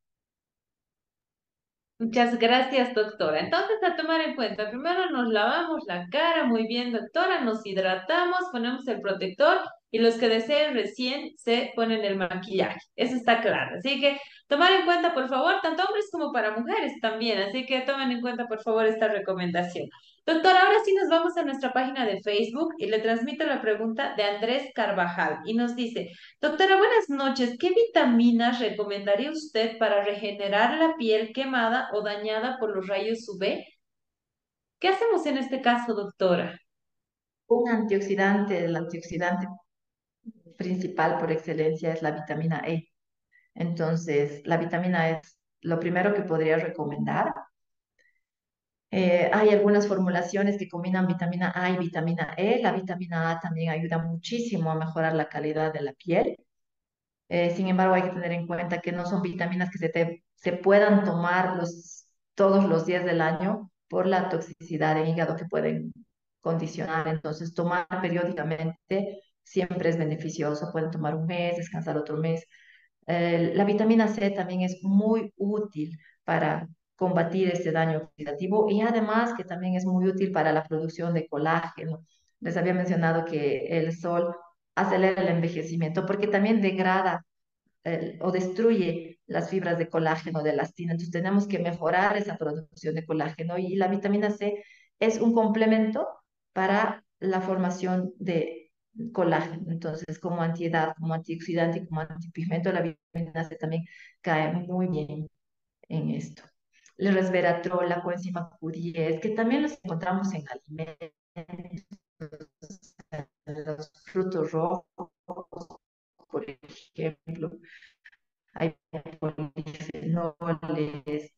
Muchas gracias, doctora. Entonces, a tomar en cuenta, primero nos lavamos la cara muy bien, doctora, nos hidratamos, ponemos el protector y los que deseen recién se ponen el maquillaje. Eso está claro. Así que tomar en cuenta, por favor, tanto hombres como para mujeres también. Así que tomen en cuenta, por favor, esta recomendación. Doctora, ahora sí nos vamos a nuestra página de Facebook y le transmito la pregunta de Andrés Carvajal y nos dice, doctora, buenas noches, ¿qué vitaminas recomendaría usted para regenerar la piel quemada o dañada por los rayos UV? ¿Qué hacemos en este caso, doctora? Un antioxidante, el antioxidante principal por excelencia es la vitamina E. Entonces, la vitamina E es lo primero que podría recomendar. Eh, hay algunas formulaciones que combinan vitamina A y vitamina E. La vitamina A también ayuda muchísimo a mejorar la calidad de la piel. Eh, sin embargo, hay que tener en cuenta que no son vitaminas que se, se puedan tomar los, todos los días del año por la toxicidad de hígado que pueden condicionar. Entonces, tomar periódicamente siempre es beneficioso. Pueden tomar un mes, descansar otro mes. La vitamina C también es muy útil para combatir este daño oxidativo y además que también es muy útil para la producción de colágeno. Les había mencionado que el sol acelera el envejecimiento porque también degrada o destruye las fibras de colágeno de la elastina. Entonces tenemos que mejorar esa producción de colágeno y la vitamina C es un complemento para la formación de colágeno. Entonces, como antiedad, como antioxidante como antipigmento, la vitamina C también cae muy bien en esto. El resveratrol, la coenzima Q10, que también los encontramos en alimentos, en los frutos rojos, por ejemplo. Hay polifenoles,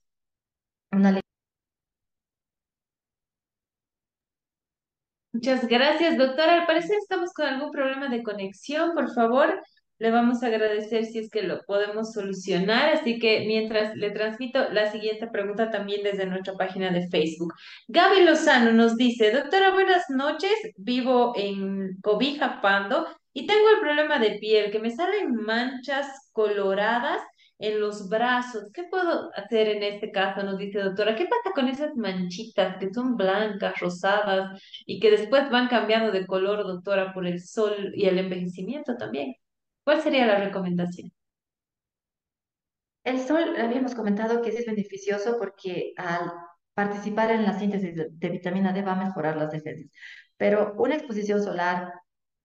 Muchas gracias, doctora. Al parecer estamos con algún problema de conexión. Por favor, le vamos a agradecer si es que lo podemos solucionar. Así que mientras le transmito la siguiente pregunta también desde nuestra página de Facebook. Gaby Lozano nos dice, doctora, buenas noches. Vivo en Cobija, Pando, y tengo el problema de piel, que me salen manchas coloradas en los brazos. ¿Qué puedo hacer en este caso? Nos dice doctora. ¿Qué pasa con esas manchitas que son blancas, rosadas y que después van cambiando de color, doctora, por el sol y el envejecimiento también? ¿Cuál sería la recomendación? El sol, habíamos comentado que es beneficioso porque al participar en la síntesis de, vitamina D va a mejorar las defensas. Pero una exposición solar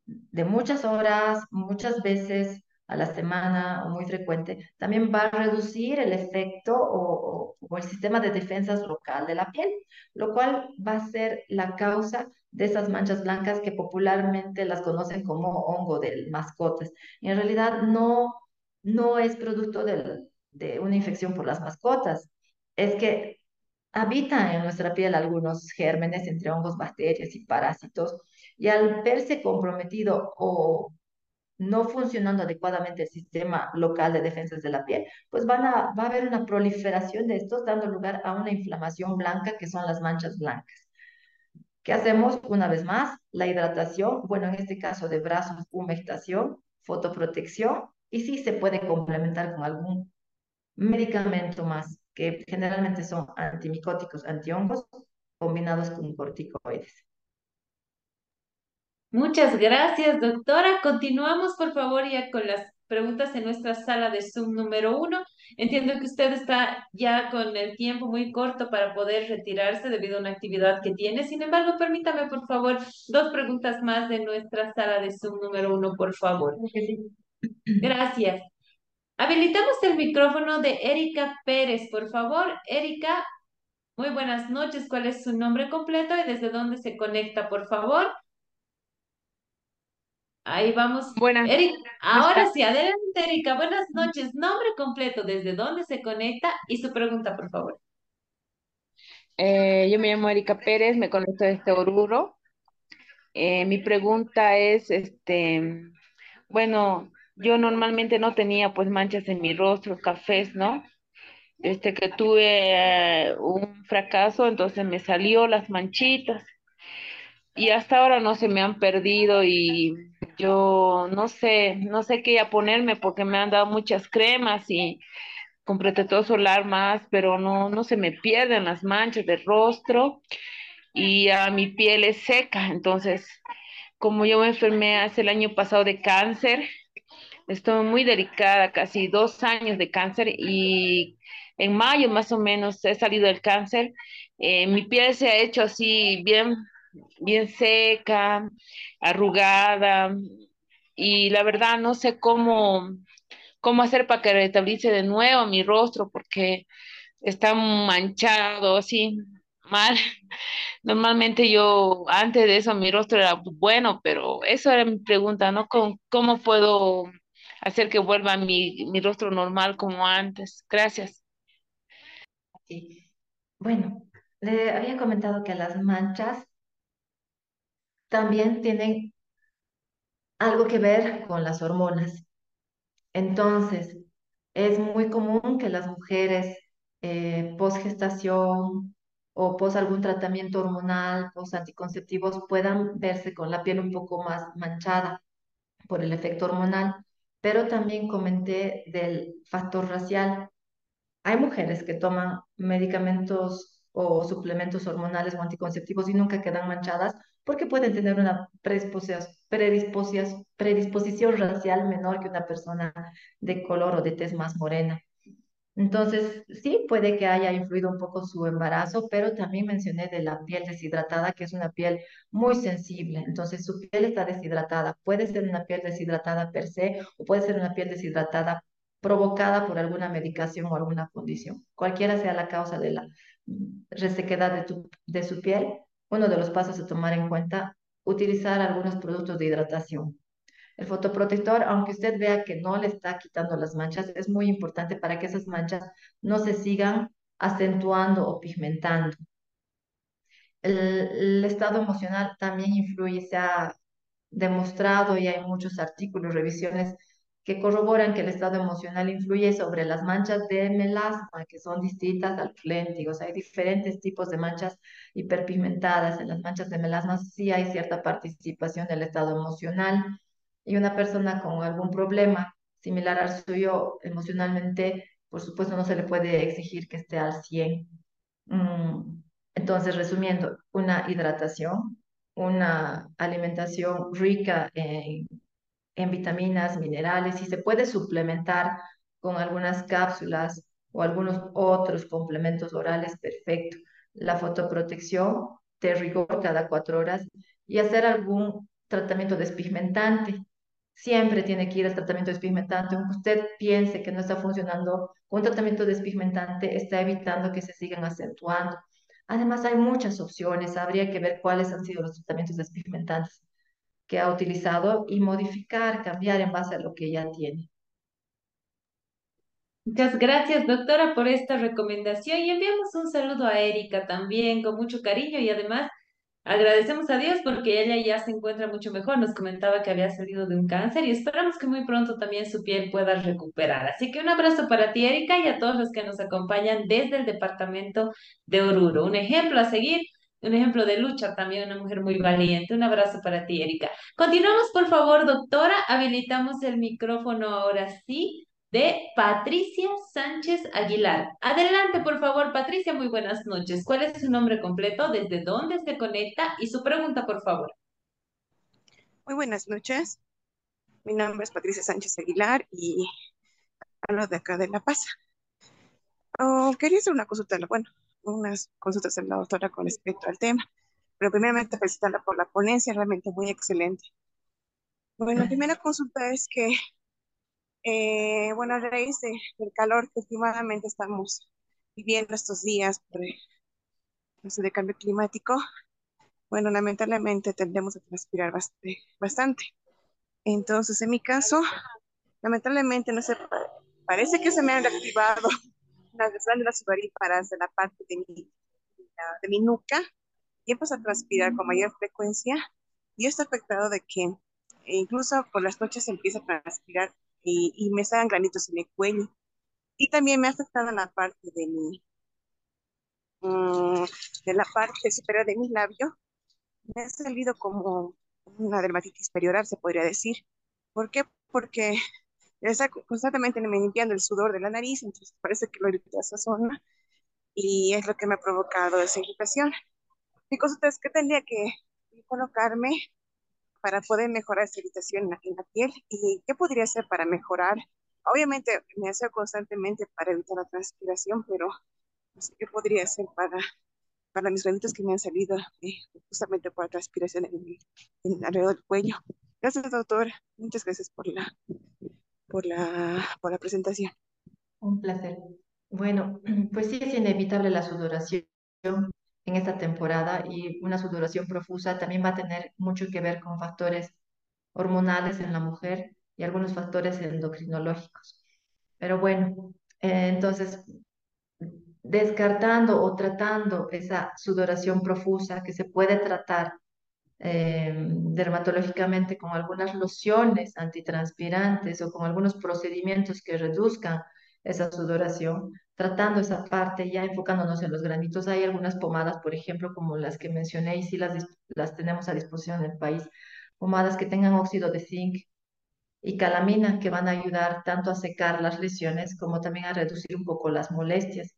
de muchas horas, muchas veces, a la semana o muy frecuente, también va a reducir el efecto o, o, el sistema de defensas local de la piel, lo cual va a ser la causa de esas manchas blancas que popularmente las conocen como hongo de mascotas. Y en realidad no, no es producto de, de una infección por las mascotas, es que habitan en nuestra piel algunos gérmenes entre hongos, bacterias y parásitos, y al verse comprometido o no funcionando adecuadamente el sistema local de defensas de la piel, pues van a, va a haber una proliferación de estos, dando lugar a una inflamación blanca, que son las manchas blancas. ¿Qué hacemos? Una vez más, la hidratación, bueno, en este caso de brazos, humectación, fotoprotección, y sí se puede complementar con algún medicamento más, que generalmente son antimicóticos, antihongos, combinados con corticoides. Muchas gracias, doctora. Continuamos, por favor, ya con las preguntas en nuestra sala de Zoom número uno. Entiendo que usted está ya con el tiempo muy corto para poder retirarse debido a una actividad que tiene. Sin embargo, permítame, por favor, dos preguntas más de nuestra sala de Zoom número uno, por favor. Gracias. Habilitamos el micrófono de Erika Pérez, por favor. Erika, muy buenas noches. ¿Cuál es su nombre completo y desde dónde se conecta, por favor? Ahí vamos. Buenas. Erika, ahora sí, adelante, Erika. Buenas noches. Nombre completo, desde dónde se conecta y su pregunta, por favor. Eh, yo me llamo Erika Pérez, me conecto desde Oruro. Eh, mi pregunta es, este, bueno, yo normalmente no tenía pues manchas en mi rostro, cafés, ¿no? Este que tuve eh, un fracaso, entonces me salió las manchitas y hasta ahora no se me han perdido y yo no sé, no sé qué ya ponerme porque me han dado muchas cremas y con protector solar más, pero no, no se me pierden las manchas del rostro y a mi piel es seca. Entonces, como yo me enfermé hace el año pasado de cáncer, estoy muy delicada, casi dos años de cáncer y en mayo más o menos he salido del cáncer. Eh, mi piel se ha hecho así bien bien seca, arrugada, y la verdad no sé cómo, cómo hacer para que restablece de nuevo mi rostro, porque está manchado, así, mal. [laughs] Normalmente yo, antes de eso, mi rostro era bueno, pero eso era mi pregunta, ¿no? ¿Cómo, puedo hacer que vuelva mi, mi rostro normal como antes? Gracias. Bueno, le había comentado que las manchas también tienen algo que ver con las hormonas. Entonces, es muy común que las mujeres eh, post-gestación o post algún tratamiento hormonal, post anticonceptivos, puedan verse con la piel un poco más manchada por el efecto hormonal. Pero también comenté del factor racial. Hay mujeres que toman medicamentos o suplementos hormonales o anticonceptivos y nunca quedan manchadas porque pueden tener una predisposición, racial menor que una persona de color o de tez más morena. Entonces, sí, puede que haya influido un poco su embarazo, pero también mencioné de la piel deshidratada, que es una piel muy sensible. Entonces, su piel está deshidratada. Puede ser una piel deshidratada per se o puede ser una piel deshidratada provocada por alguna medicación o alguna condición. Cualquiera sea la causa de la resequedad de su piel, uno de los pasos a tomar en cuenta, utilizar algunos productos de hidratación. El fotoprotector, aunque usted vea que no le está quitando las manchas, es muy importante para que esas manchas no se sigan acentuando o pigmentando. El, el estado emocional también influye, se ha demostrado y hay muchos artículos, revisiones que corroboran que el estado emocional influye sobre las manchas de melasma, que son distintas al léntigos. Hay diferentes tipos de manchas hiperpigmentadas. En las manchas de melasma sí hay cierta participación del estado emocional y una persona con algún problema similar al suyo emocionalmente, por supuesto no se le puede exigir que esté al 100. Mm, entonces, resumiendo, una hidratación, una alimentación rica en, en vitaminas, minerales y se puede suplementar con algunas cápsulas o algunos otros complementos orales, perfecto. La fotoprotección de rigor cada cuatro horas y hacer algún tratamiento despigmentante siempre tiene que ir al tratamiento despigmentante. Aunque usted piense que no está funcionando, un tratamiento despigmentante está evitando que se sigan acentuando. Además, hay muchas opciones. Habría que ver cuáles han sido los tratamientos despigmentantes que ha utilizado y modificar, cambiar en base a lo que ya tiene. Muchas gracias, doctora, por esta recomendación y enviamos un saludo a Erika también con mucho cariño y además Agradecemos a Dios porque ella ya se encuentra mucho mejor. Nos comentaba que había salido de un cáncer y esperamos que muy pronto también su piel pueda recuperar. Así que un abrazo para ti, Erika, y a todos los que nos acompañan desde el departamento de Oruro. Un ejemplo a seguir, un ejemplo de lucha también, una mujer muy valiente. Un abrazo para ti, Erika. Continuamos, por favor, doctora. Habilitamos el micrófono ahora sí de Patricia Sánchez Aguilar. Adelante, por favor, Patricia, muy buenas noches. ¿Cuál es su nombre completo? ¿Desde dónde se conecta? Y su pregunta, por favor. Muy buenas noches. Mi nombre es Patricia Sánchez Aguilar y hablo de acá de La Paz. Oh, quería hacer una consulta, bueno, unas consultas en la doctora con respecto al tema, pero primeramente felicitarla por la ponencia, realmente muy excelente. Bueno, la primera consulta es que eh, bueno, a raíz del calor que últimamente estamos viviendo estos días por el cambio climático, bueno, lamentablemente tendemos a transpirar bastante. Entonces, en mi caso, lamentablemente, no sé, parece que se me han reactivado las glándulas sudoríparas de la parte de mi, de mi nuca y empiezo a transpirar con mayor frecuencia y esto afectado de que incluso por las noches empieza a transpirar y, me salen granitos en el cuello. Y también me ha afectado en la parte de mi, mm, de la parte superior de mi labio. Me ha salido como una dermatitis perioral, se podría decir. ¿Por qué? Porque está constantemente me limpiando el sudor de la nariz, entonces parece que lo irrita esa zona y es lo que me ha provocado esa irritación. Mi cosa es que tendría que colocarme para poder mejorar esa irritación en la, piel y qué podría hacer para mejorar. Obviamente me hace constantemente para evitar la transpiración, pero no sé qué podría hacer para, para mis granitos que me han salido eh, justamente por la transpiración en, en, alrededor del cuello. Gracias, doctor. Muchas gracias por la, por la, por la presentación. Un placer. Bueno, [clears throat] pues sí es inevitable la sudoración en esta temporada y una sudoración profusa también va a tener mucho que ver con factores hormonales en la mujer y algunos factores endocrinológicos. Pero bueno, eh, entonces, descartando o tratando esa sudoración profusa que se puede tratar eh, dermatológicamente con algunas lociones antitranspirantes o con algunos procedimientos que reduzcan esa sudoración, tratando esa parte, ya enfocándonos en los granitos. Hay algunas pomadas, por ejemplo, como las que mencioné y sí las, las tenemos a disposición en el país, pomadas que tengan óxido de zinc y calamina que van a ayudar tanto a secar las lesiones como también a reducir un poco las molestias.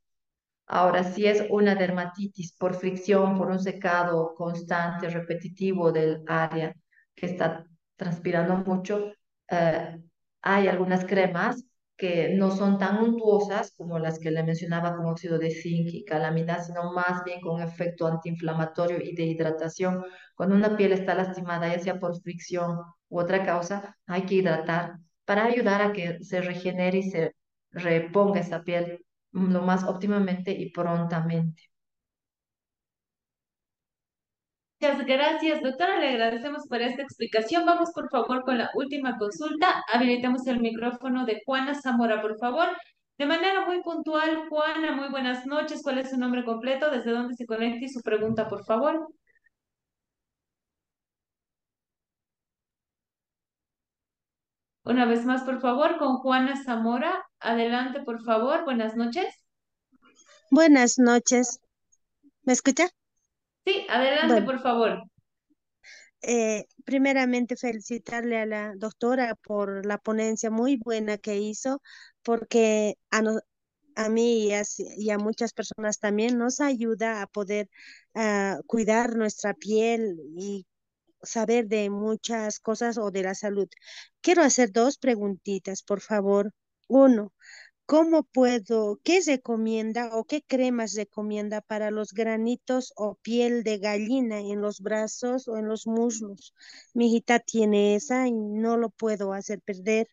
Ahora, si es una dermatitis por fricción, por un secado constante, repetitivo del área que está transpirando mucho, eh, hay algunas cremas que no son tan untuosas como las que le mencionaba con óxido de zinc y calamina, sino más bien con efecto antiinflamatorio y de hidratación. Cuando una piel está lastimada, ya sea por fricción u otra causa, hay que hidratar para ayudar a que se regenere y se reponga esa piel lo más óptimamente y prontamente. Muchas gracias, doctora. Le agradecemos por esta explicación. Vamos, por favor, con la última consulta. Habilitamos el micrófono de Juana Zamora, por favor. De manera muy puntual, Juana, muy buenas noches. ¿Cuál es su nombre completo? ¿Desde dónde se conecta y su pregunta, por favor? Una vez más, por favor, con Juana Zamora. Adelante, por favor. Buenas noches. Buenas noches. ¿Me escucha? Sí, adelante, por favor. Eh, primeramente felicitarle a la doctora por la ponencia muy buena que hizo, porque a, a mí y a, muchas personas también nos ayuda a poder ah, cuidar nuestra piel y saber de muchas cosas o de la salud. Quiero hacer dos preguntitas, por favor. Uno, ¿Cómo puedo, qué recomienda o qué cremas recomienda para los granitos o piel de gallina en los brazos o en los muslos? Mi hijita tiene esa y no lo puedo hacer perder.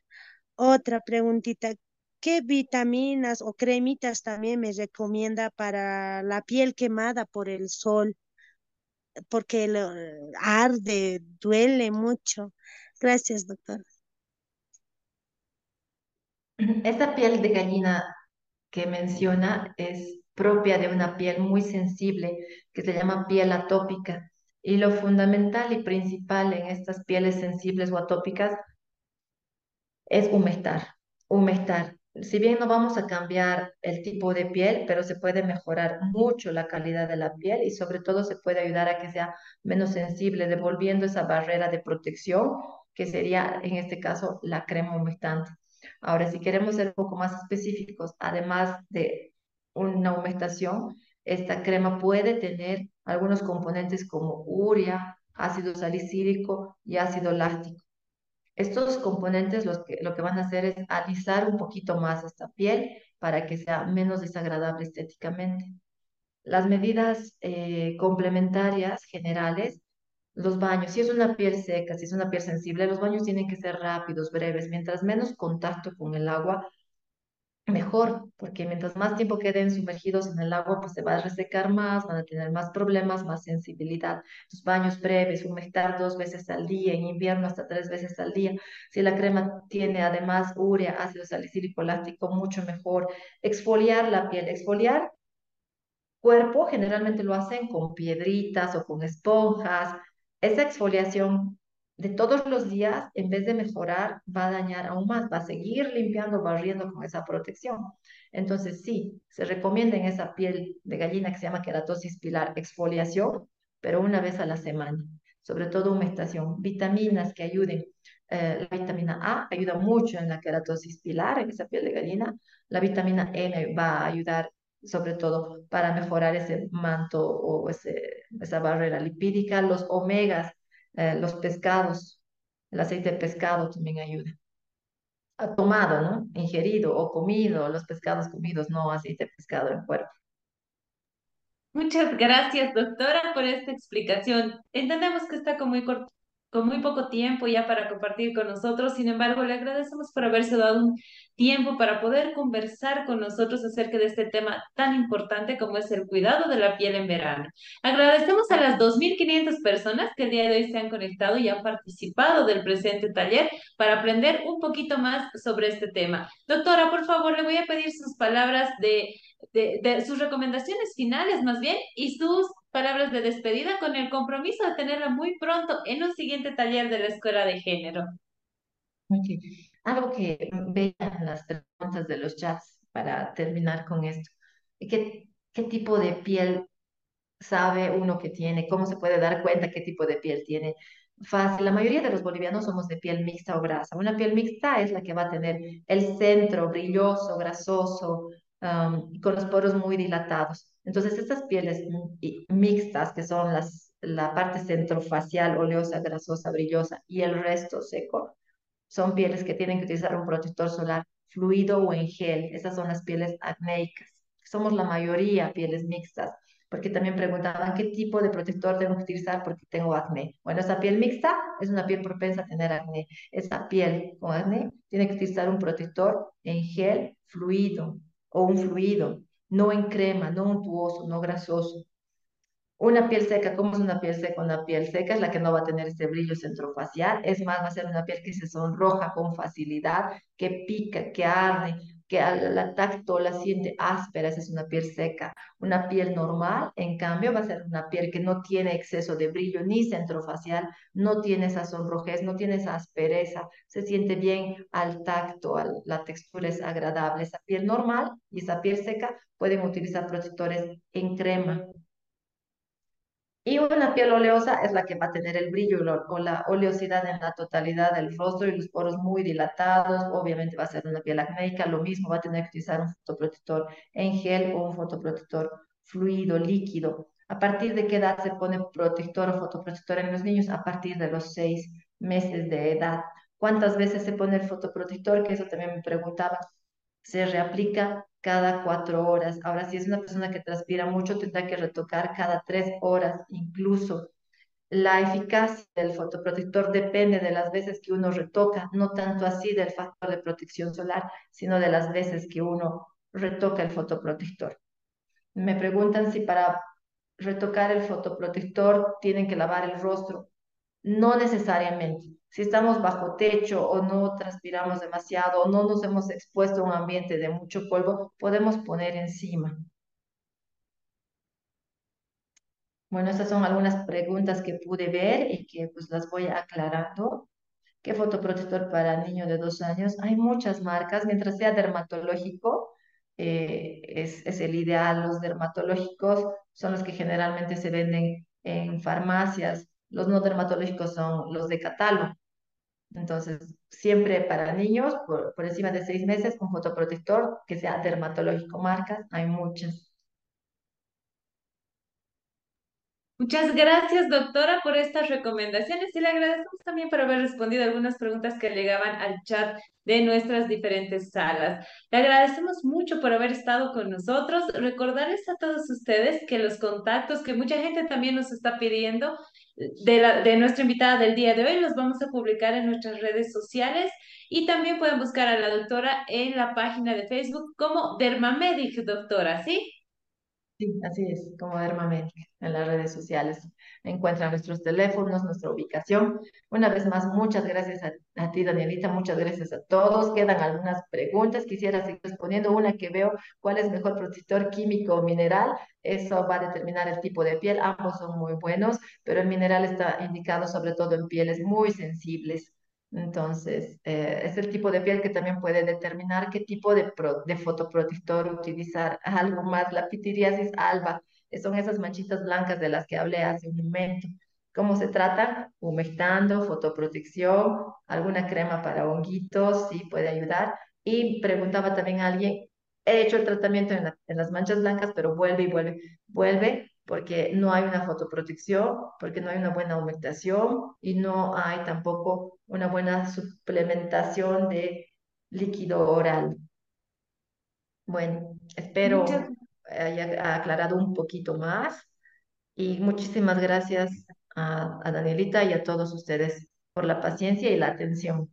Otra preguntita, ¿qué vitaminas o cremitas también me recomienda para la piel quemada por el sol? Porque arde, duele mucho. Gracias, doctor. Esta piel de gallina que menciona es propia de una piel muy sensible que se llama piel atópica. Y lo fundamental y principal en estas pieles sensibles o atópicas es humectar, humectar. Si bien no vamos a cambiar el tipo de piel, pero se puede mejorar mucho la calidad de la piel y sobre todo se puede ayudar a que sea menos sensible, devolviendo esa barrera de protección que sería en este caso la crema humectante. Ahora, si queremos ser un poco más específicos, además de una humectación, esta crema puede tener algunos componentes como urea, ácido salicílico y ácido láctico. Estos componentes lo que van a hacer es alisar un poquito más esta piel para que sea menos desagradable estéticamente. Las medidas eh, complementarias generales los baños, si es una piel seca, si es una piel sensible, los baños tienen que ser rápidos, breves. Mientras menos contacto con el agua, mejor, porque mientras más tiempo queden sumergidos en el agua, pues se va a resecar más, van a tener más problemas, más sensibilidad. Los baños breves, humectar dos veces al día, en invierno hasta tres veces al día. Si la crema tiene además urea, ácido salicílico láctico, mucho mejor. Exfoliar la piel, exfoliar cuerpo generalmente lo hacen con piedritas o con esponjas, esa exfoliación de todos los días, en vez de mejorar, va a dañar aún más, va a seguir limpiando, barriendo con esa protección. Entonces, sí, se recomienda en esa piel de gallina que se llama queratosis pilar exfoliación, pero una vez a la semana. Sobre todo humectación, vitaminas que ayuden. Eh, la vitamina A ayuda mucho en la queratosis pilar, en esa piel de gallina. La vitamina M va a ayudar sobre todo para mejorar ese manto o ese, esa barrera lipídica. Los omegas, eh, los pescados, el aceite de pescado también ayuda. Ha tomado, ¿no? Ingerido o comido, los pescados comidos, no aceite de pescado en cuerpo. Muchas gracias, doctora, por esta explicación. Entendemos que está con muy corto con muy poco tiempo ya para compartir con nosotros. Sin embargo, le agradecemos por haberse dado un tiempo para poder conversar con nosotros acerca de este tema tan importante como es el cuidado de la piel en verano. Agradecemos a las 2.500 personas que el día de hoy se han conectado y han participado del presente taller para aprender un poquito más sobre este tema. Doctora, por favor, le voy a pedir sus palabras de, de, de sus recomendaciones finales más bien y sus palabras de despedida con el compromiso de tenerla muy pronto en un siguiente taller de la Escuela de Género. Algo que vean las preguntas de los chats para terminar con esto. ¿Qué, ¿Qué tipo de piel sabe uno que tiene? ¿Cómo se puede dar cuenta qué tipo de piel tiene? Fácil, la mayoría de los bolivianos somos de piel mixta o grasa. Una piel mixta es la que va a tener el centro brilloso, grasoso, con los poros muy dilatados. Entonces, estas pieles mixtas, que son la parte centrofacial, oleosa, grasosa, brillosa, y el resto seco, son pieles que tienen que utilizar un protector solar fluido o en gel. Esas son las pieles acnéicas. Somos la mayoría pieles mixtas, porque también preguntaban qué tipo de protector tengo que utilizar porque tengo acné. Bueno, esa piel mixta es una piel propensa a tener acné. Esa piel con acné tiene que utilizar un protector en gel fluido o un fluido, no en crema, no untuoso, no grasoso. Una piel seca, ¿cómo es una piel seca? Una piel seca es la que no va a tener ese brillo centrofacial, es más, va a ser una piel que se sonroja con facilidad, que pica, que arde, que al, tacto la siente áspera, esa es una piel seca. Una piel normal, en cambio, va a ser una piel que no tiene exceso de brillo ni centrofacial, no tiene esa sonrojez, no tiene esa aspereza, se siente bien al tacto, la textura es agradable. Esa piel normal y esa piel seca pueden utilizar protectores en crema, y una piel oleosa es la que va a tener el brillo o la oleosidad en la totalidad del rostro y los poros muy dilatados. Obviamente va a ser una piel acnéica. Lo mismo va a tener que utilizar un fotoprotector en gel o un fotoprotector fluido, líquido. ¿A partir de qué edad se pone protector o fotoprotector en los niños? A partir de los seis meses de edad. ¿Cuántas veces se pone el fotoprotector? Que eso también me preguntaba. Se reaplica cada cuatro horas. Ahora, si es una persona que transpira mucho, tendrá que retocar cada tres horas incluso. La eficacia del fotoprotector depende de las veces que uno retoca, no tanto así del factor de protección solar, sino de las veces que uno retoca el fotoprotector. Me preguntan si para retocar el fotoprotector tienen que lavar el rostro. No necesariamente. Si estamos bajo techo o no transpiramos demasiado o no nos hemos expuesto a un ambiente de mucho polvo, podemos poner encima. Bueno, estas son algunas preguntas que pude ver y que pues las voy aclarando. ¿Qué fotoprotector para niño de dos años? Hay muchas marcas, mientras sea dermatológico, eh, es, es el ideal. Los dermatológicos son los que generalmente se venden en farmacias los no dermatológicos son los de catálogo. Entonces, siempre para niños, por, por encima de seis meses, un fotoprotector que sea dermatológico. Marcas, hay muchas. Muchas gracias, doctora, por estas recomendaciones y le agradecemos también por haber respondido algunas preguntas que llegaban al chat de nuestras diferentes salas. Le agradecemos mucho por haber estado con nosotros. Recordarles a todos ustedes que los contactos que mucha gente también nos está pidiendo de, la, de nuestra invitada del día de hoy los vamos a publicar en nuestras redes sociales y también pueden buscar a la doctora en la página de Facebook como Dermamedic, doctora, ¿sí? Sí, así es, como Dermamedic en las redes sociales. Encuentran nuestros teléfonos, nuestra ubicación. Una vez más, muchas gracias a, ti, Danielita, muchas gracias a todos. Quedan algunas preguntas, quisiera seguir respondiendo. Una que veo, ¿cuál es mejor protector químico o mineral? Eso va a determinar el tipo de piel. Ambos son muy buenos, pero el mineral está indicado sobre todo en pieles muy sensibles. Entonces, eh, es el tipo de piel que también puede determinar qué tipo de, de fotoprotector utilizar. Algo más, la pitiriasis alba, son esas manchitas blancas de las que hablé hace un momento. ¿Cómo se trata? Humectando, fotoprotección, alguna crema para honguitos, sí puede ayudar. Y preguntaba también a alguien, he hecho el tratamiento en, en las manchas blancas, pero vuelve y vuelve, vuelve porque no hay una fotoprotección, porque no hay una buena humectación y no hay tampoco una buena suplementación de líquido oral. Bueno, espero haya aclarado un poquito más y muchísimas gracias a, a Danielita y a todos ustedes por la paciencia y la atención.